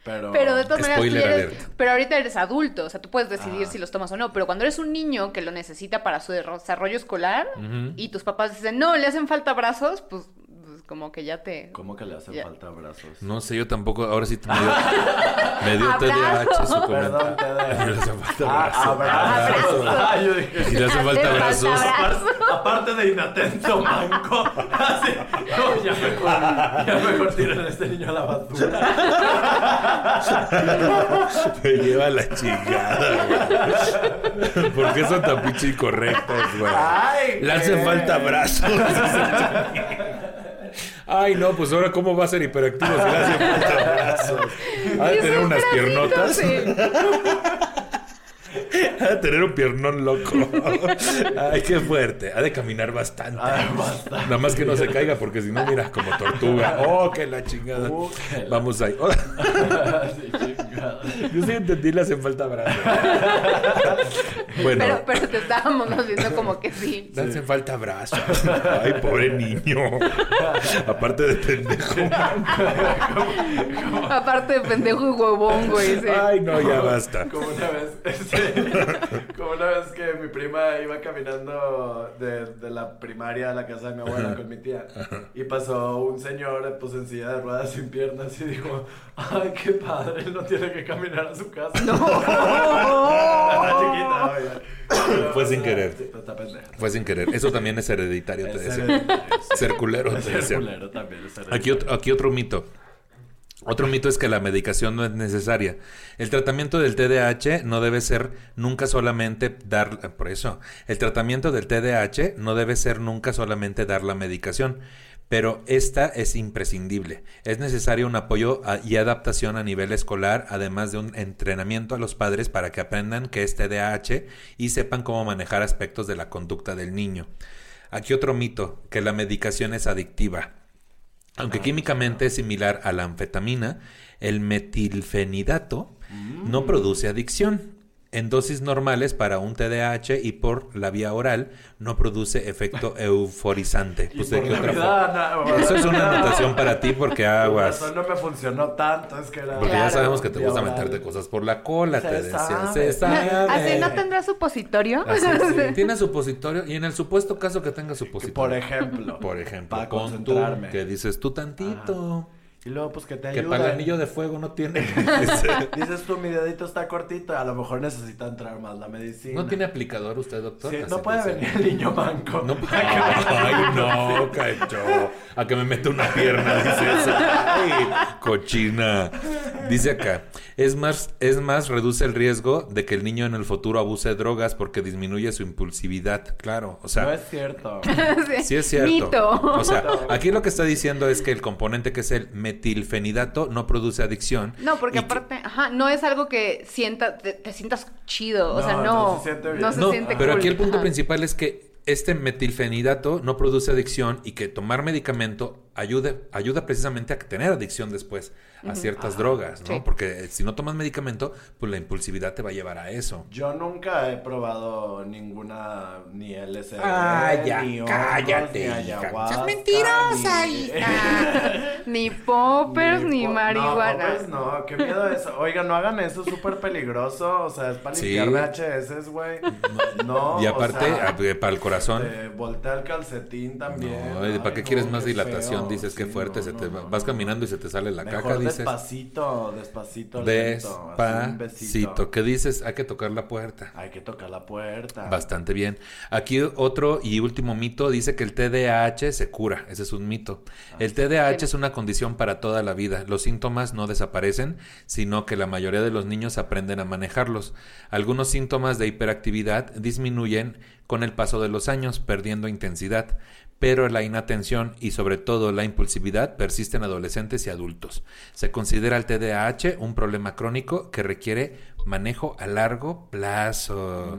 Pero, Pero de todas maneras, tú eres- pero ahorita eres adulto, o sea, tú puedes decidir Ah. si los tomas o no, pero cuando eres un niño que lo necesita para su desarrollo escolar y tus papás dicen, no, le hacen falta brazos, pues, como que ya te... ¿Cómo que le hacen Ya. falta brazos? No sé, yo tampoco, ahora sí me dio, me dio TDAH su Perdón, comentario. te Le hace falta Ah, brazos. abrazos. Ah, yo dije. Y le hace falta Te brazos. Aparte, de inatento, manco. Así, no, ya mejor, ya mejor tiren a este niño a la basura. Me lleva la chingada, güey. ¿Por qué son tan pinche incorrectos, güey? Ay, Le hacen falta brazos. Ay, no, pues ahora cómo va a ser hiperactivo si le hacen falta brazos. Ha de tener unas piernotas. sí. Ha de tener un piernón loco. Ay, qué fuerte. Ha de caminar bastante. Ah, bastante. Nada más que no se caiga, porque si no, mira, como tortuga. Oh, que la chingada. Uh, que la- Vamos ahí. Sí, chingada. Yo sí entendí, le hacen falta brazos. bueno, Pero, pero te estábamos haciendo como que sí. le hacen falta brazos. Ay, pobre niño. Aparte de pendejo. Aparte de pendejo y huevón, güey. sí. Ay, no, ya basta. Como una vez, sí, como una vez que mi prima iba caminando de, de la primaria a la casa de mi abuela con mi tía y pasó un señor pues en silla de ruedas sin piernas y dijo, ay, qué padre, él no tiene que caminar a su casa. No. chiquita, oye. Pero, Fue sin querer. Fue sin querer. Eso también es hereditario, te decía. Ser culero, te decía. Aquí otro, aquí otro mito. Otro mito es que la medicación no es necesaria. El tratamiento del TDAH no debe ser nunca solamente dar, por eso, el tratamiento del TDAH no debe ser nunca solamente dar la medicación, pero esta es imprescindible. Es necesario un apoyo a- y adaptación a nivel escolar, además de un entrenamiento a los padres para que aprendan qué es TDAH y sepan cómo manejar aspectos de la conducta del niño. Aquí otro mito, que la medicación es adictiva. Aunque químicamente es similar a la anfetamina, el metilfenidato no produce adicción. En dosis normales para un TDAH y por la vía oral no produce efecto euforizante. Pues, ¿de por qué la otra vida, forma? no, Eso es una anotación para ti porque Por aguas. razón no me funcionó tanto, es que era... Porque ya sabemos que te gusta oral. meterte cosas por la cola, Se te decía. Se sabe. Así no tendrá supositorio. Así, sí. Tiene supositorio y en el supuesto caso que tenga Que supositorio. por ejemplo. Por ejemplo, Para pon tú concentrarme. que dices tú tantito. Y luego, pues que te Que ayuda. para el anillo de fuego no tiene. Dice, Dices tú, mi dedito está cortito, a lo mejor necesita entrar más la medicina. ¿No tiene aplicador usted, doctor? Sí, no puede venir el niño manco. No, ay, no, cacho. A que me mete una pierna, dice eso. Ay, cochina. Dice acá, es más, es más, reduce el riesgo de que el niño en el futuro abuse de drogas porque disminuye su impulsividad. Claro, o sea, No es cierto. Sí es cierto. Mito. O sea, aquí lo que está diciendo es que el componente que es el metilfenidato no produce adicción. No, porque que- aparte, ajá, no es algo que sienta, te, te sientas chido, o No, sea, no no, se siente bien. no se no, siente pero cool. aquí el punto Ajá. principal es que este metilfenidato no produce adicción y que tomar medicamento ayuda, ayuda precisamente a tener adicción después a ciertas drogas, ¿no? Sí. Porque si no tomas medicamento, pues la impulsividad te va a llevar a eso. Yo nunca he probado ninguna, ni LSD, Ah, ya, ni hongos, cállate, ni ayahuasca, Seas mentirosa, ni- hija. Ni poppers, ni, po- marihuana. No, poppers no, qué miedo eso. Oigan, no hagan eso, es súper peligroso. O sea, es para limpiar VHS, güey. No, y o aparte, sea, a- para el corazón. Te voltea el calcetín también. No, ¿y ¿para qué quieres no, más qué dilatación? feo. Dices que Sí, fuerte, no, se te no, va- no, vas caminando y se te sale la Mejor caca, dices. despacito, despacito, lento, así un besito. Despacito. ¿Qué dices? Hay que tocar la puerta. Hay que tocar la puerta. Bastante bien. Aquí otro y último mito dice que el TDAH se cura. Ese es un mito. El TDAH es una condición para toda la vida. Los síntomas no desaparecen, sino que la mayoría de los niños aprenden a manejarlos. Algunos síntomas de hiperactividad disminuyen con el paso de los años, perdiendo intensidad. Pero la inatención y sobre todo la impulsividad persiste en adolescentes y adultos. Se considera el TDAH un problema crónico que requiere manejo a largo plazo.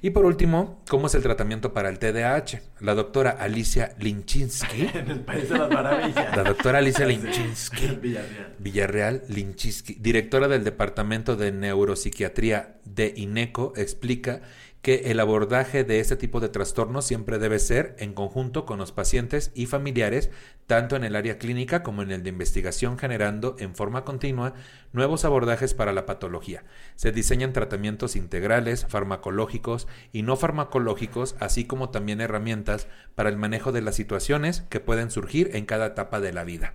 Y por último, ¿cómo es el tratamiento para el TDAH? La doctora Alicia Linchinsky, En el país de las maravillas. la doctora Alicia Sí. Linchinsky, Villarreal. Villarreal Linchinsky, directora del Departamento de Neuropsiquiatría de INECO, explica que el abordaje de este tipo de trastornos siempre debe ser en conjunto con los pacientes y familiares, tanto en el área clínica como en el de investigación, generando en forma continua nuevos abordajes para la patología. Se diseñan tratamientos integrales, farmacológicos y no farmacológicos, así como también herramientas para el manejo de las situaciones que pueden surgir en cada etapa de la vida.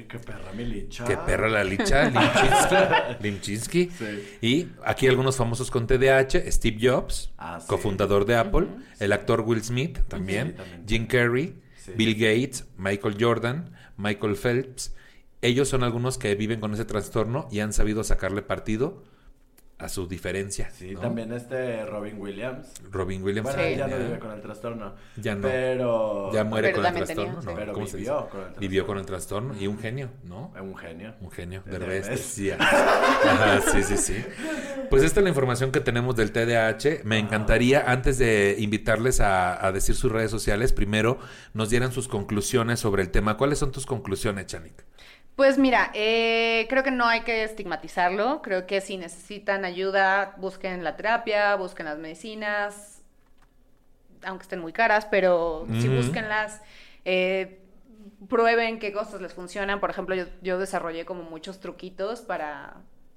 Ay, qué perra mi licha. Qué perra la licha, Limchinsky. Limchinsky. Sí. Y aquí algunos famosos con TDAH, Steve Jobs, Ah, sí. cofundador de Apple, el actor Will Smith también, también. Jim Carrey. Bill Gates, Michael Jordan, Michael Phelps. Ellos son algunos que viven con ese trastorno y han sabido sacarle partido a su diferencia. Sí, ¿no? también este Robin Williams. Robin Williams. Bueno, Sí. ya no vive con el trastorno. Ya no. Pero. ya muere Pero con el tenía. ¿no? Pero ¿Cómo se vivió con el trastorno. Vivió con el trastorno y un genio, ¿no? Es un genio. Un genio, De decía. Ajá, sí, sí, sí. Pues esta es la información que tenemos del TDAH. Me encantaría, antes de invitarles a, a decir sus redes sociales, primero nos dieran sus conclusiones sobre el tema. ¿Cuáles son tus conclusiones, Chanik? Pues mira, eh, creo que no hay que estigmatizarlo. Creo que si necesitan ayuda, busquen la terapia, busquen las medicinas, aunque estén muy caras, pero sí Ujú. búsquenlas. eh, prueben qué cosas les funcionan. Por ejemplo, yo, yo desarrollé como muchos truquitos para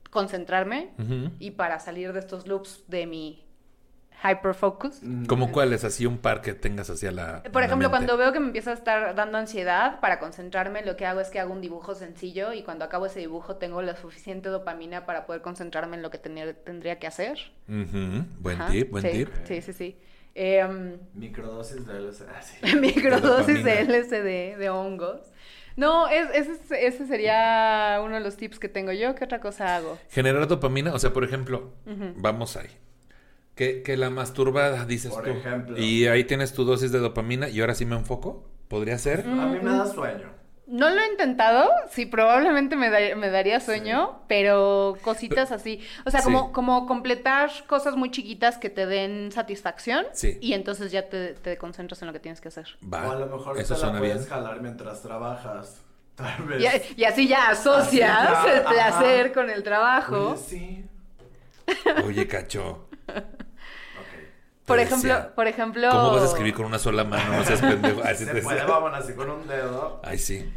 concentrarme y para salir de estos loops de mi hyperfocus. ¿Como cuáles? Así un par que tengas hacia la. Por ejemplo, cuando veo que me empieza a estar dando ansiedad para concentrarme, lo que hago es que hago un dibujo sencillo y cuando acabo ese dibujo tengo la suficiente dopamina para poder concentrarme en lo que tenía- tendría que hacer. Buen Ajá, tip, buen sí, tip. Sí, sí, sí. Em, Microdosis de LSD. Ah, sí. microdosis de dopamina. LSD, de hongos. No, es- ese, es- ese sería uno de los tips que tengo yo. ¿Qué otra cosa hago? Generar dopamina, o sea, por ejemplo, vamos ahí. Que, que la masturba, dices Por tú. ejemplo. Y ahí tienes tu dosis de dopamina y ahora sí me enfoco. ¿Podría ser? A mí me da sueño. No lo he intentado, sí, probablemente me, da- me daría sueño, pero cositas así. O sea, Sí. como, como completar cosas muy chiquitas que te den satisfacción Sí. y entonces ya te, te concentras en lo que tienes que hacer. Va. o a lo mejor Eso te la suena puedes bien. jalar mientras trabajas. Tal vez. Y, y así ya asocias Así ya, el placer con el trabajo. Oye, sí. Oye, cacho. Por ejemplo, decía. por ejemplo. ¿Cómo vas a escribir con una sola mano? No seas pendejo. Así Se te puede, vamos, así con un dedo. Ay, sí.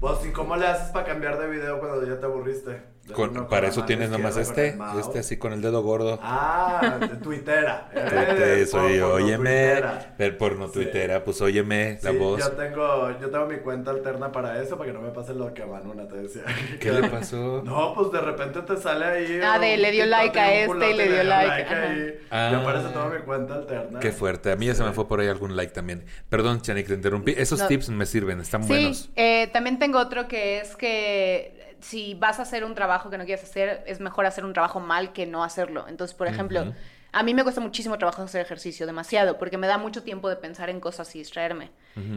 Pues, ¿y cómo le haces para cambiar de video cuando ya te aburriste? Con- para eso tienes nomás este. Este así con el dedo gordo. Ah, de tuitera. Tuite, Eres soy yo, óyeme. tuitera. Ver porno Sí. tuitera, pues óyeme la Sí, voz. Yo tengo, yo tengo mi cuenta alterna para eso, para que no me pase lo que a Manuna te decía. ¿Qué le pasó? No, pues de repente te sale ahí. Ah, de le dio like a este y le dio like, ahí. ajá. Yo Ah. tengo mi cuenta alterna. Qué fuerte. A mí ya se me fue por ahí algún like también. Perdón, Chanik, te interrumpí. Esos No. tips me sirven, están Sí, buenos. eh, también tengo otro que es que si vas a hacer un trabajo que no quieres hacer, es mejor hacer un trabajo mal que no hacerlo. Entonces, por ejemplo. A mí me cuesta muchísimo trabajo hacer ejercicio, demasiado, porque me da mucho tiempo de pensar en cosas y distraerme.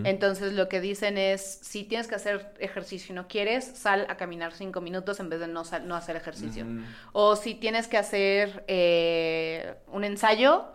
Entonces, lo que dicen es, si tienes que hacer ejercicio y no quieres, sal a caminar cinco minutos en vez de no, sal- no hacer ejercicio. O si tienes que hacer eh, un ensayo,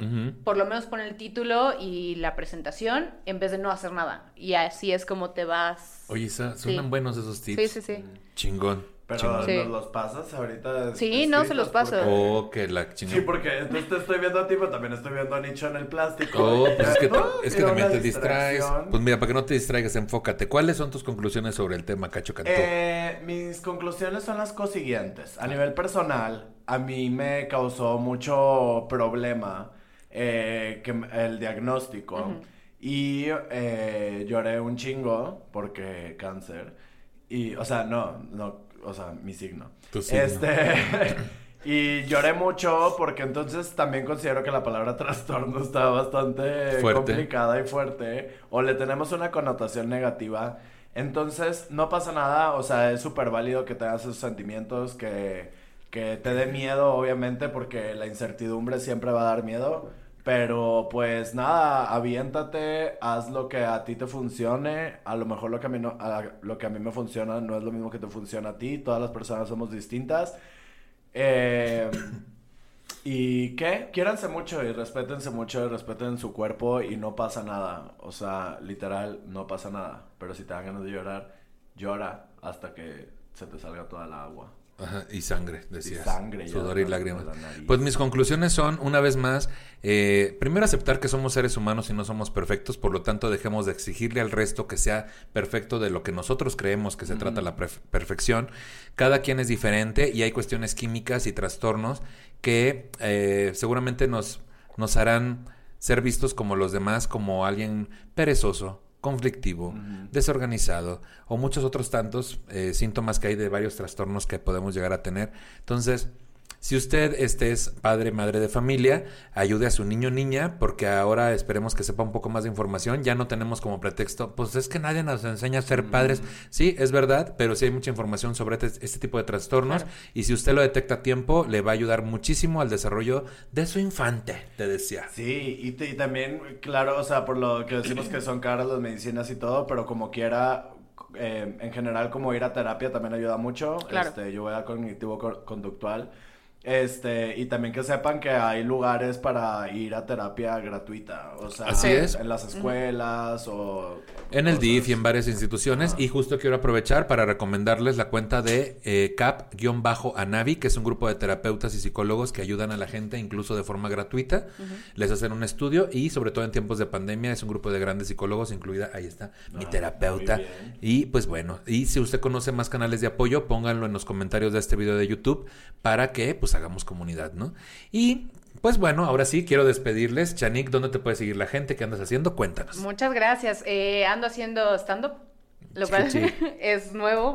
por lo menos pon el título y la presentación en vez de no hacer nada. Y así es como te vas. Oye, suenan Sí. buenos esos tips. Sí, sí, sí. Chingón. Pero. Sí. nos los pasas ahorita. Sí, no, se los paso. porque- Oh, que la chingón. Sí, porque entonces te estoy viendo a ti, pero también estoy viendo a Nicho en el plástico. Oh, pues es que, No, es que también te distraes. Pues mira, para que no te distraigas, enfócate. ¿Cuáles son tus conclusiones sobre el tema Cacho Cantó? Eh, mis conclusiones son las siguientes. A nivel personal, a mí me causó mucho problema eh, que, el diagnóstico. Y eh, lloré un chingo porque cáncer. Y, o sea, no, no, o sea, mi signo. Tu signo. Este. Y lloré mucho porque entonces también considero que la palabra trastorno está bastante Fuerte. complicada y fuerte o le tenemos una connotación negativa. Entonces no pasa nada, o sea, es súper válido que tengas esos sentimientos, que, que te dé miedo, obviamente, porque la incertidumbre siempre va a dar miedo. Pero pues nada, aviéntate, haz lo que a ti te funcione. A lo mejor lo que a mí, no, a- lo que a mí me funciona no es lo mismo que te funciona a ti. Todas las personas somos distintas. Eh, ¿Y qué? Quiéranse mucho y respétense mucho y respeten su cuerpo y no pasa nada. O sea, literal, no pasa nada. Pero si te dan ganas de llorar, llora hasta que se te salga toda la agua. Ajá, y sangre, decías. sangre, ya, Sudor y lágrimas. Pues mis conclusiones son, una vez más, eh, primero aceptar que somos seres humanos y no somos perfectos, por lo tanto dejemos de exigirle al resto que sea perfecto de lo que nosotros creemos que se trata la perfección. Cada quien es diferente y hay cuestiones químicas y trastornos que eh, seguramente nos, nos harán ser vistos como los demás, como alguien perezoso, conflictivo, desorganizado o muchos otros tantos eh, síntomas que hay de varios trastornos que podemos llegar a tener. Entonces, si usted este es padre, madre de familia, ayude a su niño o niña, porque ahora esperemos que sepa un poco más de información. Ya no tenemos como pretexto, pues es que nadie nos enseña a ser padres. Sí, es verdad, pero sí hay mucha información sobre este, este tipo de trastornos. Y si usted lo detecta a tiempo, le va a ayudar muchísimo al desarrollo de su infante, te decía. Sí, y, te- y también, claro, o sea, por lo que decimos que son caras las medicinas y todo, pero como quiera, eh, en general, como ir a terapia también ayuda mucho. Claro. Este, yo voy a cognitivo-conductual Este, y también que sepan que hay lugares para ir a terapia gratuita. O sea, Así es. en las escuelas o. En el cosas. DIF y en varias instituciones. Y justo quiero aprovechar para recomendarles la cuenta de eh, CAP-Anavi, que es un grupo de terapeutas y psicólogos que ayudan a la gente incluso de forma gratuita. Les hacen un estudio y sobre todo en tiempos de pandemia es un grupo de grandes psicólogos, incluida, ahí está, mi Ah, terapeuta. muy bien. Y pues bueno, y si usted conoce más canales de apoyo, pónganlo en los comentarios de este video de YouTube para que pues hagamos comunidad, ¿no? Y pues bueno, ahora sí quiero despedirles. Chanik, ¿dónde te puede seguir la gente? ¿Qué andas haciendo? Cuéntanos. Muchas gracias. Eh, ando haciendo stand-up, lo cual sí. es nuevo,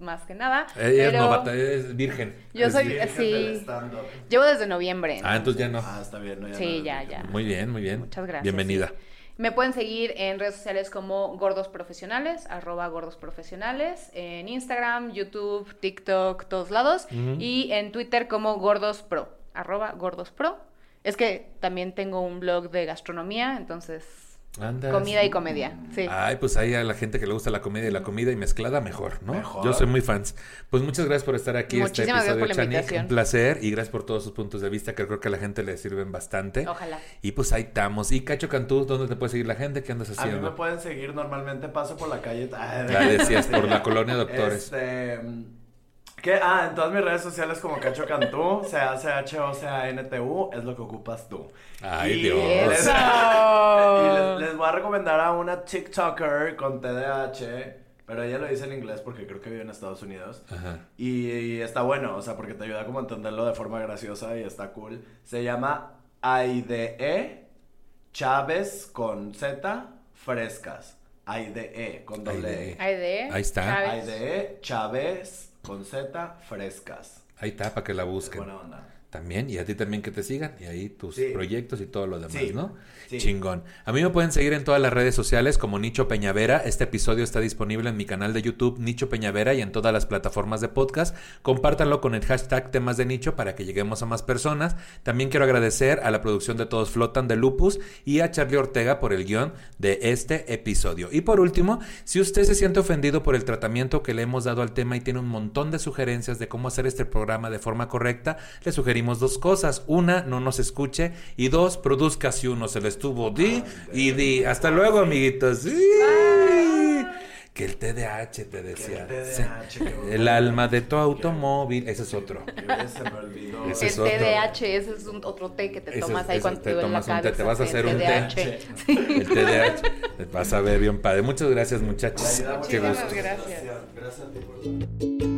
más que nada. Ella es novata, es virgen. Yo Es soy- virgen. Del sí. stand-up. Llevo desde noviembre. Ah, entonces ya no. Ah, está bien. no, Sí, no, ya, ya. Muy bien, muy bien. Muchas gracias. Bienvenida. sí. Me pueden seguir en redes sociales como Gordos Profesionales, arroba Gordos Profesionales, en Instagram, YouTube, TikTok, todos lados, y en Twitter como Gordos Pro, arroba Gordos Pro. Es que también tengo un blog de gastronomía, entonces Andas. comida y comedia, sí. Ay, pues ahí a la gente que le gusta la comedia y la comida y mezclada, mejor, ¿no? Mejor. Yo soy muy fans. Pues muchas gracias por estar aquí este Muchísimas gracias episodio, por la invitación. Un placer y gracias por todos sus puntos de vista que creo que a la gente le sirven bastante. Ojalá. Y pues ahí estamos. Y Cacho Cantú, ¿dónde te puede seguir la gente? ¿Qué andas A mí me haciendo? pueden seguir normalmente, paso por la calle. Ah, La decías, por la colonia Doctores. Este. ¿Qué? Ah, en todas mis redes sociales como Cacho Cantú, C-A-C-H-O-C-A-N-T-U, es lo que ocupas tú. Ay, Y Dios. Les, ¡Eso! y les, les voy a recomendar a una TikToker con TDAH, pero ella lo dice en inglés porque creo que vive en Estados Unidos. Ajá. Y, y está bueno, o sea, porque te ayuda como a entenderlo de forma graciosa y está cool. Se llama Aide Chávez con Z Frescas. Aide con doble Aide. E. Ahí está. Chávez. Aide Chávez con Z Frescas. Ahí está, para que la busquen. buena onda. También, y a ti también que te sigan, y ahí tus Sí. proyectos y todo lo demás, Sí. ¿no? Sí. Chingón. A mí me pueden seguir en todas las redes sociales como Nicho Peñavera. Este episodio está disponible en mi canal de YouTube Nicho Peñavera y en todas las plataformas de podcast. Compártanlo con el hashtag temas de nicho para que lleguemos a más personas. También quiero agradecer a la producción de Todos Flotan de Lupus y a Charlie Ortega por el guion de este episodio. Y por último, si usted se siente ofendido por el tratamiento que le hemos dado al tema y tiene un montón de sugerencias de cómo hacer este programa de forma correcta, le sugerimos dos cosas. Una, no nos escuche. Y dos, produzca si uno se le estuvo di y di. Hasta luego, amiguitos. Sí. Que el TDAH te decía. Que el Sí. Alma de tu automóvil. Ese es otro. Que se me olvidó. Ese El es otro. TDAH, ese es un, otro té que te Ese tomas es- ahí ese cuando te te la tomas té, cabeza. te vas a hacer un té. TDAH. El TDAH. Vas a ver bien padre. Muchas gracias, muchachos. Muchísimas gracias. Gracias a ti por